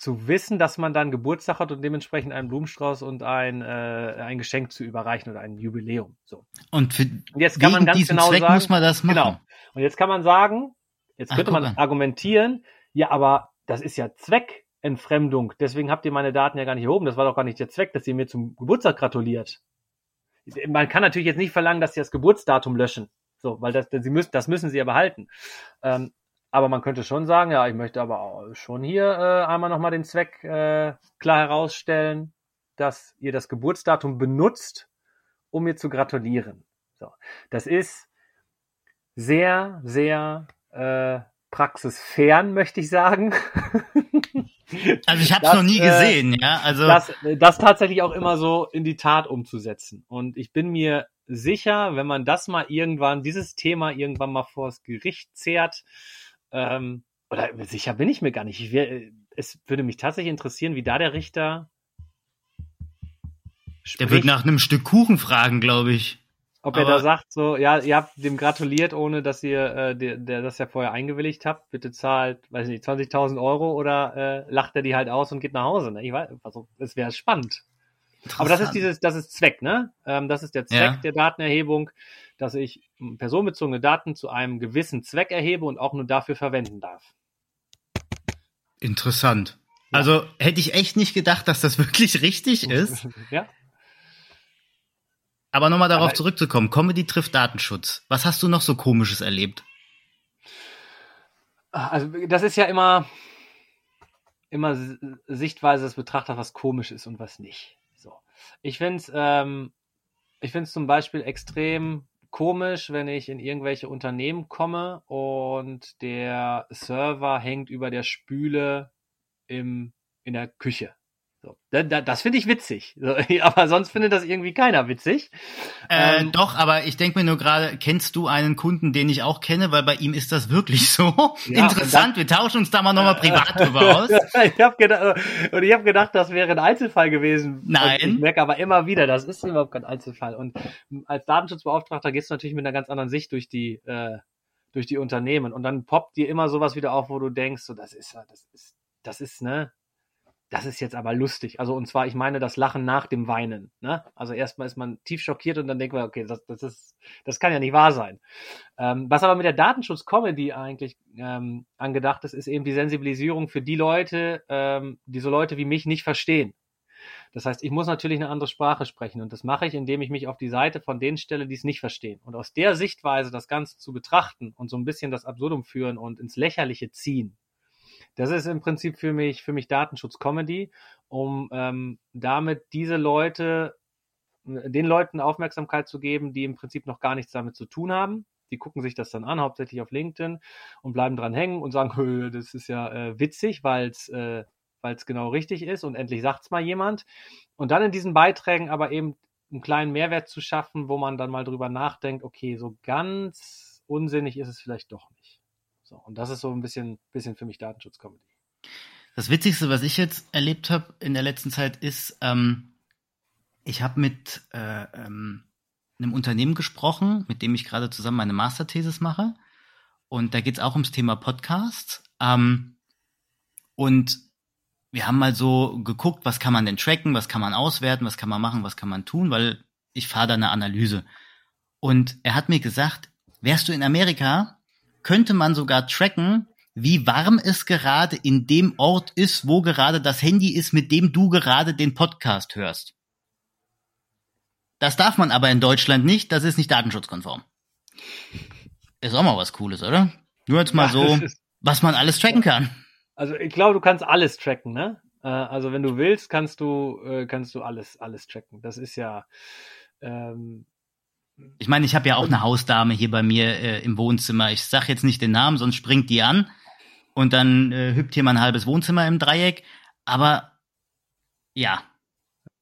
zu wissen, dass man dann Geburtstag hat und dementsprechend einen Blumenstrauß und ein, äh, ein Geschenk zu überreichen oder ein Jubiläum. So. Und, für, und jetzt kann man ganz genau Zweck sagen, muss man das machen. Genau. Und jetzt kann man sagen, jetzt könnte Ach, man an. argumentieren, ja, aber das ist ja Zweckentfremdung. Deswegen habt ihr meine Daten ja gar nicht erhoben. Das war doch gar nicht der Zweck, dass ihr mir zum Geburtstag gratuliert. Man kann natürlich jetzt nicht verlangen, dass sie das Geburtsdatum löschen. So, weil das, sie müssen, das müssen sie ja behalten. Ähm, aber man könnte schon sagen, ja, ich möchte aber schon hier äh, einmal nochmal den Zweck äh, klar herausstellen, dass ihr das Geburtsdatum benutzt, um mir zu gratulieren. So, das ist sehr, sehr äh, praxisfern, möchte ich sagen. <laughs> Also ich habe es noch nie äh, gesehen, ja. Also das, das tatsächlich auch immer so in die Tat umzusetzen. Und ich bin mir sicher, wenn man das mal irgendwann, dieses Thema irgendwann mal vors Gericht zehrt, ähm, oder sicher bin ich mir gar nicht. Ich wär, es würde mich tatsächlich interessieren, wie da der Richter. Spricht. Der wird nach einem Stück Kuchen fragen, glaube ich. Ob Aber er da sagt, so, ja, ihr habt dem gratuliert, ohne dass ihr äh, der, der das ja vorher eingewilligt habt, bitte zahlt, weiß nicht, 20.000 Euro oder äh, lacht er die halt aus und geht nach Hause. Ne? Ich weiß, also, es wäre spannend. Aber das ist dieses, das ist Zweck, ne? Ähm, das ist der Zweck ja. der Datenerhebung dass ich personenbezogene Daten zu einem gewissen Zweck erhebe und auch nur dafür verwenden darf. Interessant. Ja. Also hätte ich echt nicht gedacht, dass das <laughs> wirklich richtig <laughs> ist. ja. Aber nochmal darauf Aber zurückzukommen. Comedy trifft Datenschutz. Was hast du noch so komisches erlebt? Also das ist ja immer, immer Sichtweise des Betrachters, was komisch ist und was nicht. So. Ich finde es ähm, ich find's zum Beispiel extrem komisch, wenn ich in irgendwelche Unternehmen komme und der Server hängt über der Spüle im, in der Küche. So. Das finde ich witzig. <laughs> Aber sonst findet das irgendwie keiner witzig. Äh, ähm, doch, aber ich denke mir nur gerade, kennst du einen Kunden, den ich auch kenne, weil bei ihm ist das wirklich so ja, <laughs> interessant. wir tauschen uns da mal nochmal <laughs> privat drüber aus. ich habe gedacht, und ich habe gedacht, das wäre ein Einzelfall gewesen. Nein. Und ich merke aber immer wieder, das ist überhaupt kein Einzelfall. Und als Datenschutzbeauftragter gehst du natürlich mit einer ganz anderen Sicht durch die äh, durch die Unternehmen und dann poppt dir immer sowas wieder auf, wo du denkst, so das ist das ist das ist ne das ist jetzt aber lustig. Also und zwar, ich meine das Lachen nach dem Weinen. Ne? Also erstmal ist man tief schockiert und dann denkt man, okay, das, das ist, das kann ja nicht wahr sein. Ähm, was aber mit der Datenschutz-Comedy eigentlich ähm, angedacht ist, ist eben die Sensibilisierung für die Leute, ähm, die so Leute wie mich nicht verstehen. Das heißt, ich muss natürlich eine andere Sprache sprechen und das mache ich, indem ich mich auf die Seite von denen stelle, die es nicht verstehen. Und aus der Sichtweise das Ganze zu betrachten und so ein bisschen das Absurdum führen und ins Lächerliche ziehen, das ist im Prinzip für mich, für mich Datenschutz-Comedy, um ähm, damit diese Leute, den Leuten Aufmerksamkeit zu geben, die im Prinzip noch gar nichts damit zu tun haben. Die gucken sich das dann an, hauptsächlich auf LinkedIn und bleiben dran hängen und sagen, <laughs> das ist ja äh, witzig, weil es äh, weil es genau richtig ist und endlich sagt's mal jemand. Und dann in diesen Beiträgen aber eben einen kleinen Mehrwert zu schaffen, wo man dann mal drüber nachdenkt, okay, so ganz unsinnig ist es vielleicht doch nicht. So, und das ist so ein bisschen, bisschen für mich Datenschutz-Comedy. Das Witzigste, was ich jetzt erlebt habe in der letzten Zeit, ist, ähm, ich habe mit äh, ähm, einem Unternehmen gesprochen, mit dem ich gerade zusammen meine Masterthesis mache. Und da geht es auch ums Thema Podcast. Ähm, und wir haben mal so geguckt, was kann man denn tracken, was kann man auswerten, was kann man machen, was kann man tun, weil ich fahre da eine Analyse. Und er hat mir gesagt, wärst du in Amerika, könnte man sogar tracken, wie warm es gerade in dem Ort ist, wo gerade das Handy ist, mit dem du gerade den Podcast hörst. Das darf man aber in Deutschland nicht, das ist nicht datenschutzkonform. Ist auch mal was Cooles, oder? Nur jetzt mal ja, so, was man alles tracken kann. Also ich glaube, du kannst alles tracken, ne? Äh, also wenn du willst, kannst du, äh, kannst du alles, alles tracken. Das ist ja. Ähm, ich meine, ich habe ja auch eine Hausdame hier bei mir äh, im Wohnzimmer. Ich sag jetzt nicht den Namen, sonst springt die an und dann äh, hüpft hier mal ein halbes Wohnzimmer im Dreieck. Aber ja,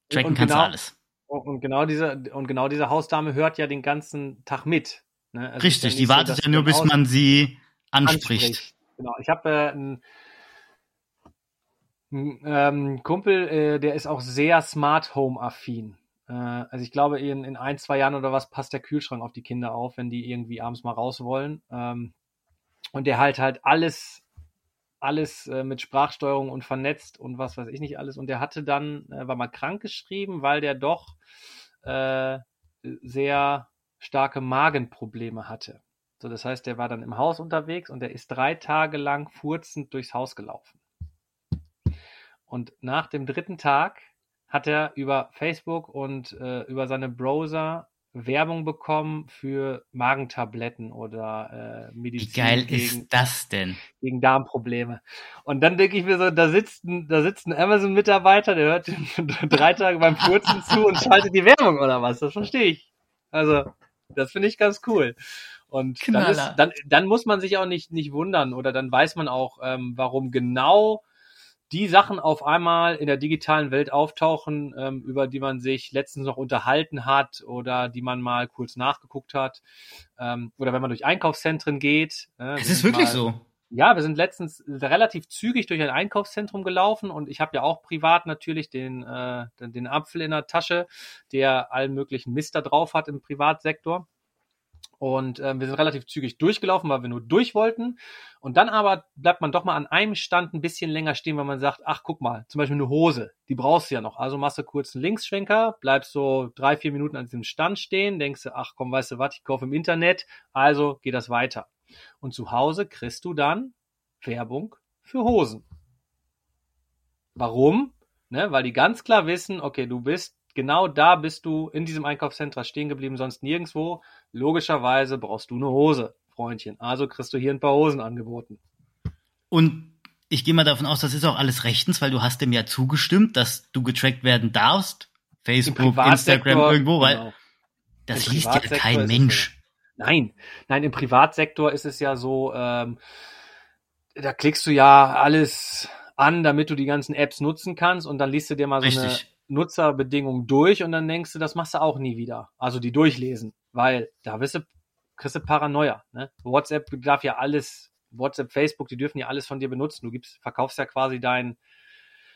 tracken kannst genau, du alles. Und genau diese und genau diese Hausdame hört ja den ganzen Tag mit. Ne? Also Richtig, ja die wartet so, ja nur, bis man sie anspricht. anspricht. Genau, ich habe äh, einen ein ähm, Kumpel, äh, der ist auch sehr Smart Home affin. Äh, also ich glaube, in, in ein, zwei Jahren oder was passt der Kühlschrank auf die Kinder auf, wenn die irgendwie abends mal raus wollen. Ähm, und der halt halt alles alles äh, mit Sprachsteuerung und vernetzt und was weiß ich nicht alles. Und der hatte dann, äh, war mal krank geschrieben, weil der doch äh, sehr starke Magenprobleme hatte. So, das heißt, der war dann im Haus unterwegs und der ist drei Tage lang furzend durchs Haus gelaufen. Und nach dem dritten Tag hat er über Facebook und äh, über seine Browser Werbung bekommen für Magentabletten oder äh, Medizin. Wie geil gegen, ist das denn? Gegen Darmprobleme. Und dann denke ich mir so, da sitzt ein, da sitzt ein Amazon-Mitarbeiter, der hört <laughs> drei Tage beim Furzen zu und schaltet die Werbung oder was. Das verstehe ich. Also, das finde ich ganz cool. Und dann, ist, dann, dann muss man sich auch nicht, nicht wundern oder dann weiß man auch, ähm, warum genau die Sachen auf einmal in der digitalen Welt auftauchen, ähm, über die man sich letztens noch unterhalten hat oder die man mal kurz nachgeguckt hat. Ähm, oder wenn man durch Einkaufszentren geht. Äh, es ist wirklich mal, so. Ja, wir sind letztens relativ zügig durch ein Einkaufszentrum gelaufen und ich habe ja auch privat natürlich den, äh, den Apfel in der Tasche, der allen möglichen Mist da drauf hat im Privatsektor. Und äh, wir sind relativ zügig durchgelaufen, weil wir nur durch wollten. Und dann aber bleibt man doch mal an einem Stand ein bisschen länger stehen, weil man sagt, ach guck mal, zum Beispiel eine Hose, die brauchst du ja noch. Also machst du kurz einen Linksschwenker, bleibst so drei, vier Minuten an diesem Stand stehen, denkst du, ach komm, weißt du was, ich kaufe im Internet, also geht das weiter. Und zu Hause kriegst du dann Werbung für Hosen. Warum? Ne, weil die ganz klar wissen, okay, du bist genau da bist du in diesem Einkaufszentrum stehen geblieben, sonst nirgendwo. Logischerweise brauchst du eine Hose, Freundchen. Also kriegst du hier ein paar Hosen angeboten. Und ich gehe mal davon aus, das ist auch alles rechtens, weil du hast dem ja zugestimmt, dass du getrackt werden darfst. Facebook, Instagram, irgendwo, weil genau. das Im liest ja kein Mensch. Nein, nein, im Privatsektor ist es ja so, ähm, da klickst du ja alles an, damit du die ganzen Apps nutzen kannst und dann liest du dir mal so Richtig. eine Nutzerbedingungen durch und dann denkst du, das machst du auch nie wieder. Also die durchlesen, weil da wirst du, kriegst du Paranoia. Ne? WhatsApp darf ja alles, WhatsApp, Facebook, die dürfen ja alles von dir benutzen. Du gibst, verkaufst ja quasi dein,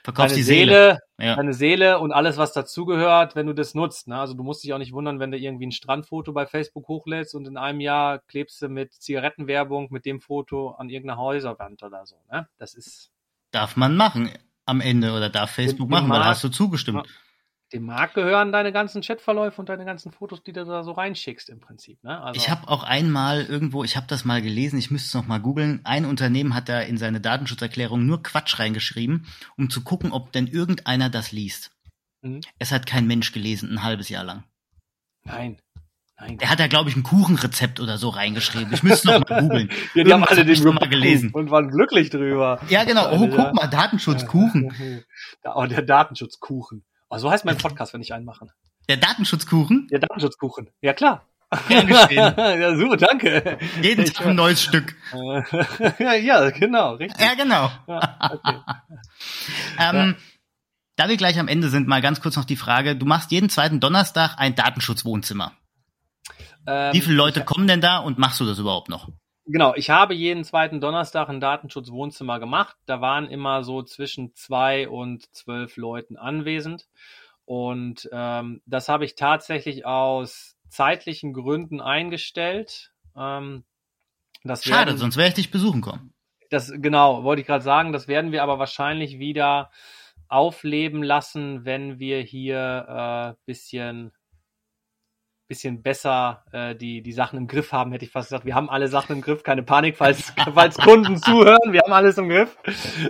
Verkaufst deine Seele, Seele ja. deine Seele und alles, was dazugehört, wenn du das nutzt. Ne? Also du musst dich auch nicht wundern, wenn du irgendwie ein Strandfoto bei Facebook hochlädst und in einem Jahr klebst du mit Zigarettenwerbung mit dem Foto an irgendeiner Häuserwand oder so. Ne? Das ist. Darf man machen am Ende oder darf Facebook dem, machen, dem weil hast du zugestimmt. Dem Markt gehören deine ganzen Chatverläufe und deine ganzen Fotos, die du da so reinschickst im Prinzip. Ne? Also ich habe auch einmal irgendwo, ich habe das mal gelesen, ich müsste es noch mal googeln. Ein Unternehmen hat da in seine Datenschutzerklärung nur Quatsch reingeschrieben, um zu gucken, ob denn irgendeiner das liest. Mhm. Es hat kein Mensch gelesen, ein halbes Jahr lang. Nein. Der hat da, glaube ich, ein Kuchenrezept oder so reingeschrieben. Ich müsste noch mal googeln. <laughs> ja, die haben alle den mal gelesen. Und waren glücklich drüber. Ja, genau. Oh, guck mal, Datenschutzkuchen. <laughs> Oh, der Datenschutzkuchen. Oh, so heißt mein Podcast, wenn ich einen mache. Der Datenschutzkuchen? Der Datenschutzkuchen. Ja, klar. <laughs> ja, super, danke. Jeden Tag ein neues Stück. ja, genau, richtig. Ja, genau. Ja, okay. ähm, ja. Da wir gleich am Ende sind, mal ganz kurz noch die Frage. Du machst jeden zweiten Donnerstag ein Datenschutzwohnzimmer. Ähm, Wie viele Leute kommen denn da und machst du das überhaupt noch? Genau, ich habe jeden zweiten Donnerstag ein Datenschutzwohnzimmer gemacht. Da waren immer so zwischen zwei und zwölf Leuten anwesend. Und ähm, das habe ich tatsächlich aus zeitlichen Gründen eingestellt. Ähm, das Schade, werden, sonst wäre ich dich besuchen kommen. Das genau, wollte ich gerade sagen. Das werden wir aber wahrscheinlich wieder aufleben lassen, wenn wir hier äh, bisschen bisschen besser äh, die, die Sachen im Griff haben, hätte ich fast gesagt. Wir haben alle Sachen im Griff, keine Panik, falls, <laughs> falls Kunden zuhören, wir haben alles im Griff.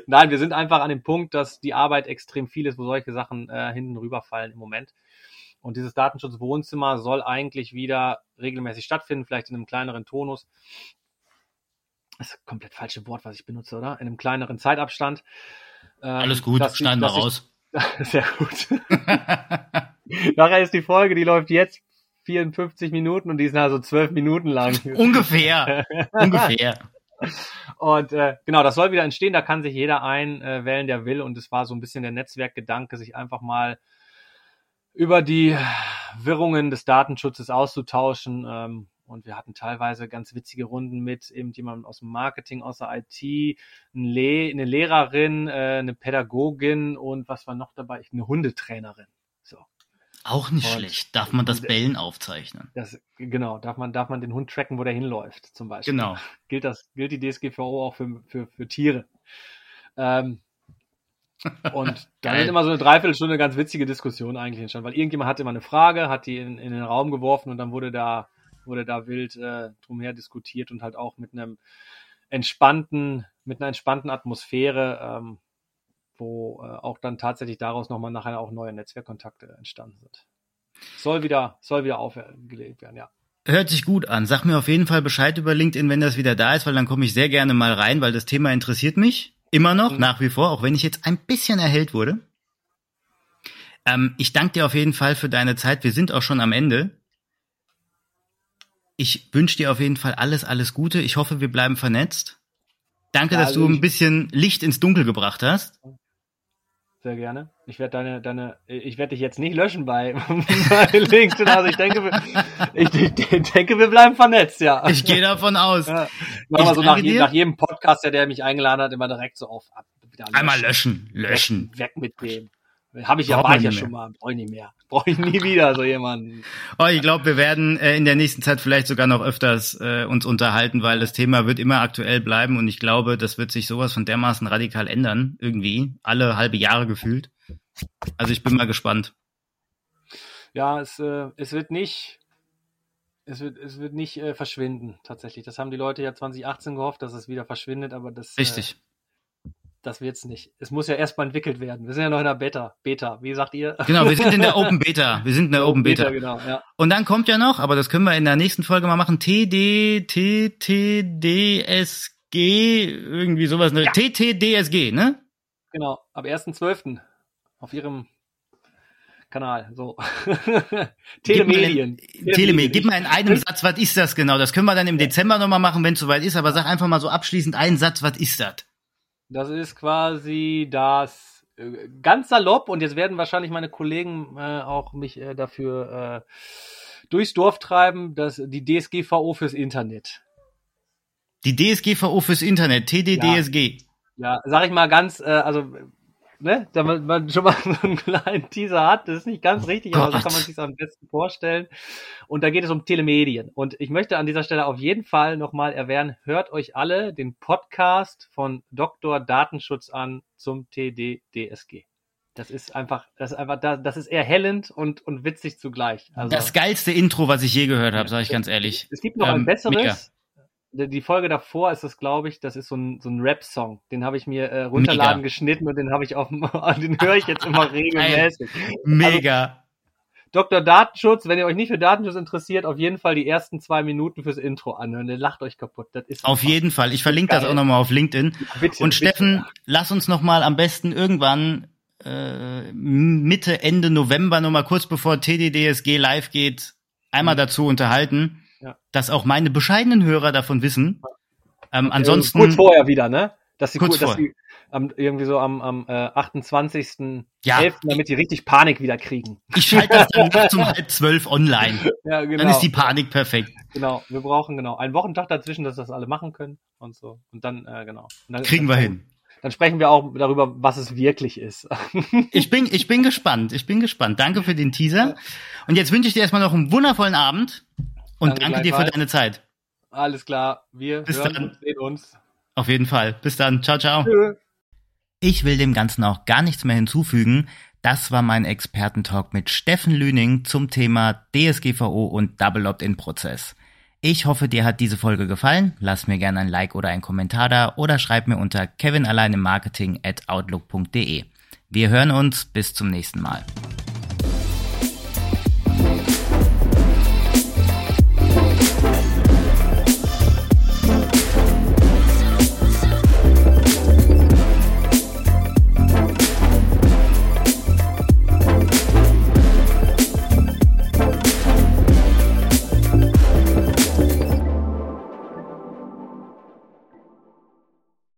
Nein, wir sind einfach an dem Punkt, dass die Arbeit extrem viel ist, wo solche Sachen äh, hinten rüberfallen im Moment. und dieses Datenschutzwohnzimmer soll eigentlich wieder regelmäßig stattfinden, vielleicht in einem kleineren Tonus. Das ist ein komplett falsche Wort, was ich benutze, oder? In einem kleineren Zeitabstand. Ähm, Alles gut, schneiden wir raus. Ich, <laughs> sehr gut. <laughs> Nachher ist die Folge, die läuft jetzt 54 Minuten und die ist also zwölf Minuten lang. <laughs> Ungefähr. Ungefähr. Und äh, genau, das soll wieder entstehen, da kann sich jeder einwählen, der will. Und es war so ein bisschen der Netzwerkgedanke, sich einfach mal über die Wirrungen des Datenschutzes auszutauschen. Ähm, und wir hatten teilweise ganz witzige Runden mit eben jemandem aus dem Marketing, aus der IT, eine, Le eine Lehrerin, äh, eine Pädagogin und was war noch dabei? Eine Hundetrainerin. So. Auch nicht und schlecht. Darf man das Bellen aufzeichnen? Das, genau, darf man, darf man den Hund tracken, wo der hinläuft, zum Beispiel. Genau. <laughs> Gilt das, gilt die DSGVO auch für, für, für Tiere. Ähm, <laughs> und dann ist immer so eine Dreiviertelstunde ganz witzige Diskussion eigentlich entstanden, weil irgendjemand hatte immer eine Frage, hat die in, in den Raum geworfen und dann wurde da, wurde da wild äh, drumher diskutiert und halt auch mit einem entspannten, mit einer entspannten Atmosphäre, ähm, wo äh, auch dann tatsächlich daraus nochmal nachher auch neue Netzwerkkontakte entstanden sind. Soll wieder, soll wieder aufgelegt werden, ja. Hört sich gut an. Sag mir auf jeden Fall Bescheid über LinkedIn, wenn das wieder da ist, weil dann komme ich sehr gerne mal rein, weil das Thema interessiert mich. Immer noch, mhm. nach wie vor, auch wenn ich jetzt ein bisschen erhellt wurde. Ähm, ich danke dir auf jeden Fall für deine Zeit. Wir sind auch schon am Ende. Ich wünsche dir auf jeden Fall alles, alles Gute. Ich hoffe, wir bleiben vernetzt. Danke, ja, dass also du ein bisschen Licht ins Dunkel gebracht hast. Sehr gerne. Ich werde deine, deine, ich werde dich jetzt nicht löschen bei, <laughs> bei LinkedIn. Also ich denke, wir, ich, ich, denke, wir bleiben vernetzt, ja. Ich gehe davon aus. Ja. Machen wir so nach, je, nach, jedem Podcast, der, der mich eingeladen hat, immer direkt so auf. Ab, Einmal löschen, löschen. Weg, weg mit dem. Habe ich ja, war ich ja schon mal, brauche ich nicht mehr. Brauche ich nie wieder so jemanden. Oh, ich glaube, wir werden äh, in der nächsten Zeit vielleicht sogar noch öfters äh, uns unterhalten, weil das Thema wird immer aktuell bleiben und ich glaube, das wird sich sowas von dermaßen radikal ändern, irgendwie, alle halbe Jahre gefühlt. Also ich bin mal gespannt. Ja, es, äh, es wird nicht, es wird, es wird nicht äh, verschwinden, tatsächlich. Das haben die Leute ja 2018 gehofft, dass es wieder verschwindet, aber das. Richtig. Äh, das wird's nicht. Es muss ja erstmal entwickelt werden. Wir sind ja noch in der Beta. Beta, wie sagt ihr? Genau, wir sind in der Open Beta. <laughs> Wir sind in der Open Beta. Beta. Genau, ja. Und dann kommt ja noch, aber das können wir in der nächsten Folge mal machen, TD, TTDSG, irgendwie sowas, ne? Ja. TTDSG, ne? Genau, ab 1.12. auf ihrem Kanal, so. <laughs> Telemedien. Telemedien. Gib mal in einem Satz, was ist das genau? Das können wir dann im Dezember nochmal machen, wenn es soweit ist, aber sag einfach mal so abschließend einen Satz, was ist das? Das ist quasi das äh, ganz salopp und jetzt werden wahrscheinlich meine Kollegen äh, auch mich äh, dafür äh, durchs Dorf treiben, dass die DSGVO fürs Internet. Die DSGVO fürs Internet, TDDSG. Ja, ja sag ich mal ganz, äh, also ne, damit man schon mal <laughs> so einen kleinen Teaser hat. Das ist nicht ganz richtig, Gott. aber so kann man sich am besten vorstellen. Und da geht es um Telemedien. Und ich möchte an dieser Stelle auf jeden Fall nochmal erwähnen, hört euch alle den Podcast von Dr. Datenschutz an zum TDDSG. Das ist einfach, das ist einfach, das ist erhellend und, und witzig zugleich. Also, das geilste Intro, was ich je gehört habe, sage ich ganz ehrlich. Es gibt noch ähm, ein besseres. Mega die Folge davor ist es, glaube ich, das ist so ein, so ein Rap-Song. Den habe ich mir äh, runterladen Mega. geschnitten und den habe ich auf dem, <laughs> den höre ich jetzt immer <laughs> regelmäßig. Mega. Also, Dr. Datenschutz, wenn ihr euch nicht für Datenschutz interessiert, auf jeden Fall die ersten zwei Minuten fürs Intro anhören. Der lacht euch kaputt. Das ist auf jeden Fall. Ich verlinke das auch nochmal auf LinkedIn. Bitte, und Steffen, bitte. lass uns nochmal am besten irgendwann äh, Mitte, Ende November nochmal kurz bevor TDDSG live geht, einmal mhm. dazu unterhalten. Dass auch meine bescheidenen Hörer davon wissen. Ähm, okay, ansonsten kurz vorher wieder, ne? Dass sie kurz, dass sie am, irgendwie so am, am äh, 28. Ja. 11., damit die richtig Panik wieder kriegen. Ich schalte das dann nachts um <laughs> halb zwölf online. Ja, genau. Dann ist die Panik perfekt. Genau, wir brauchen genau einen Wochentag dazwischen, dass das alle machen können und so. Und dann, äh, genau. Dann, Kriegen wir hin. Dann sprechen wir auch darüber, was es wirklich ist. <laughs> ich bin, ich bin gespannt. Ich bin gespannt. Danke für den Teaser. Und jetzt wünsche ich dir erstmal noch einen wundervollen Abend. Und danke, danke dir für deine Zeit. Alles klar. Wir Bis hören dann. und sehen uns. Auf jeden Fall. Bis dann. Ciao, ciao. Tschö. Ich will dem Ganzen auch gar nichts mehr hinzufügen. Das war mein Expertentalk mit Steffen Lüning zum Thema DSGVO und Double Opt-in-Prozess. Ich hoffe, dir hat diese Folge gefallen. Lass mir gerne ein Like oder einen Kommentar da oder schreib mir unter kevinalleinemarketing at outlook.de. Wir hören uns. Bis zum nächsten Mal.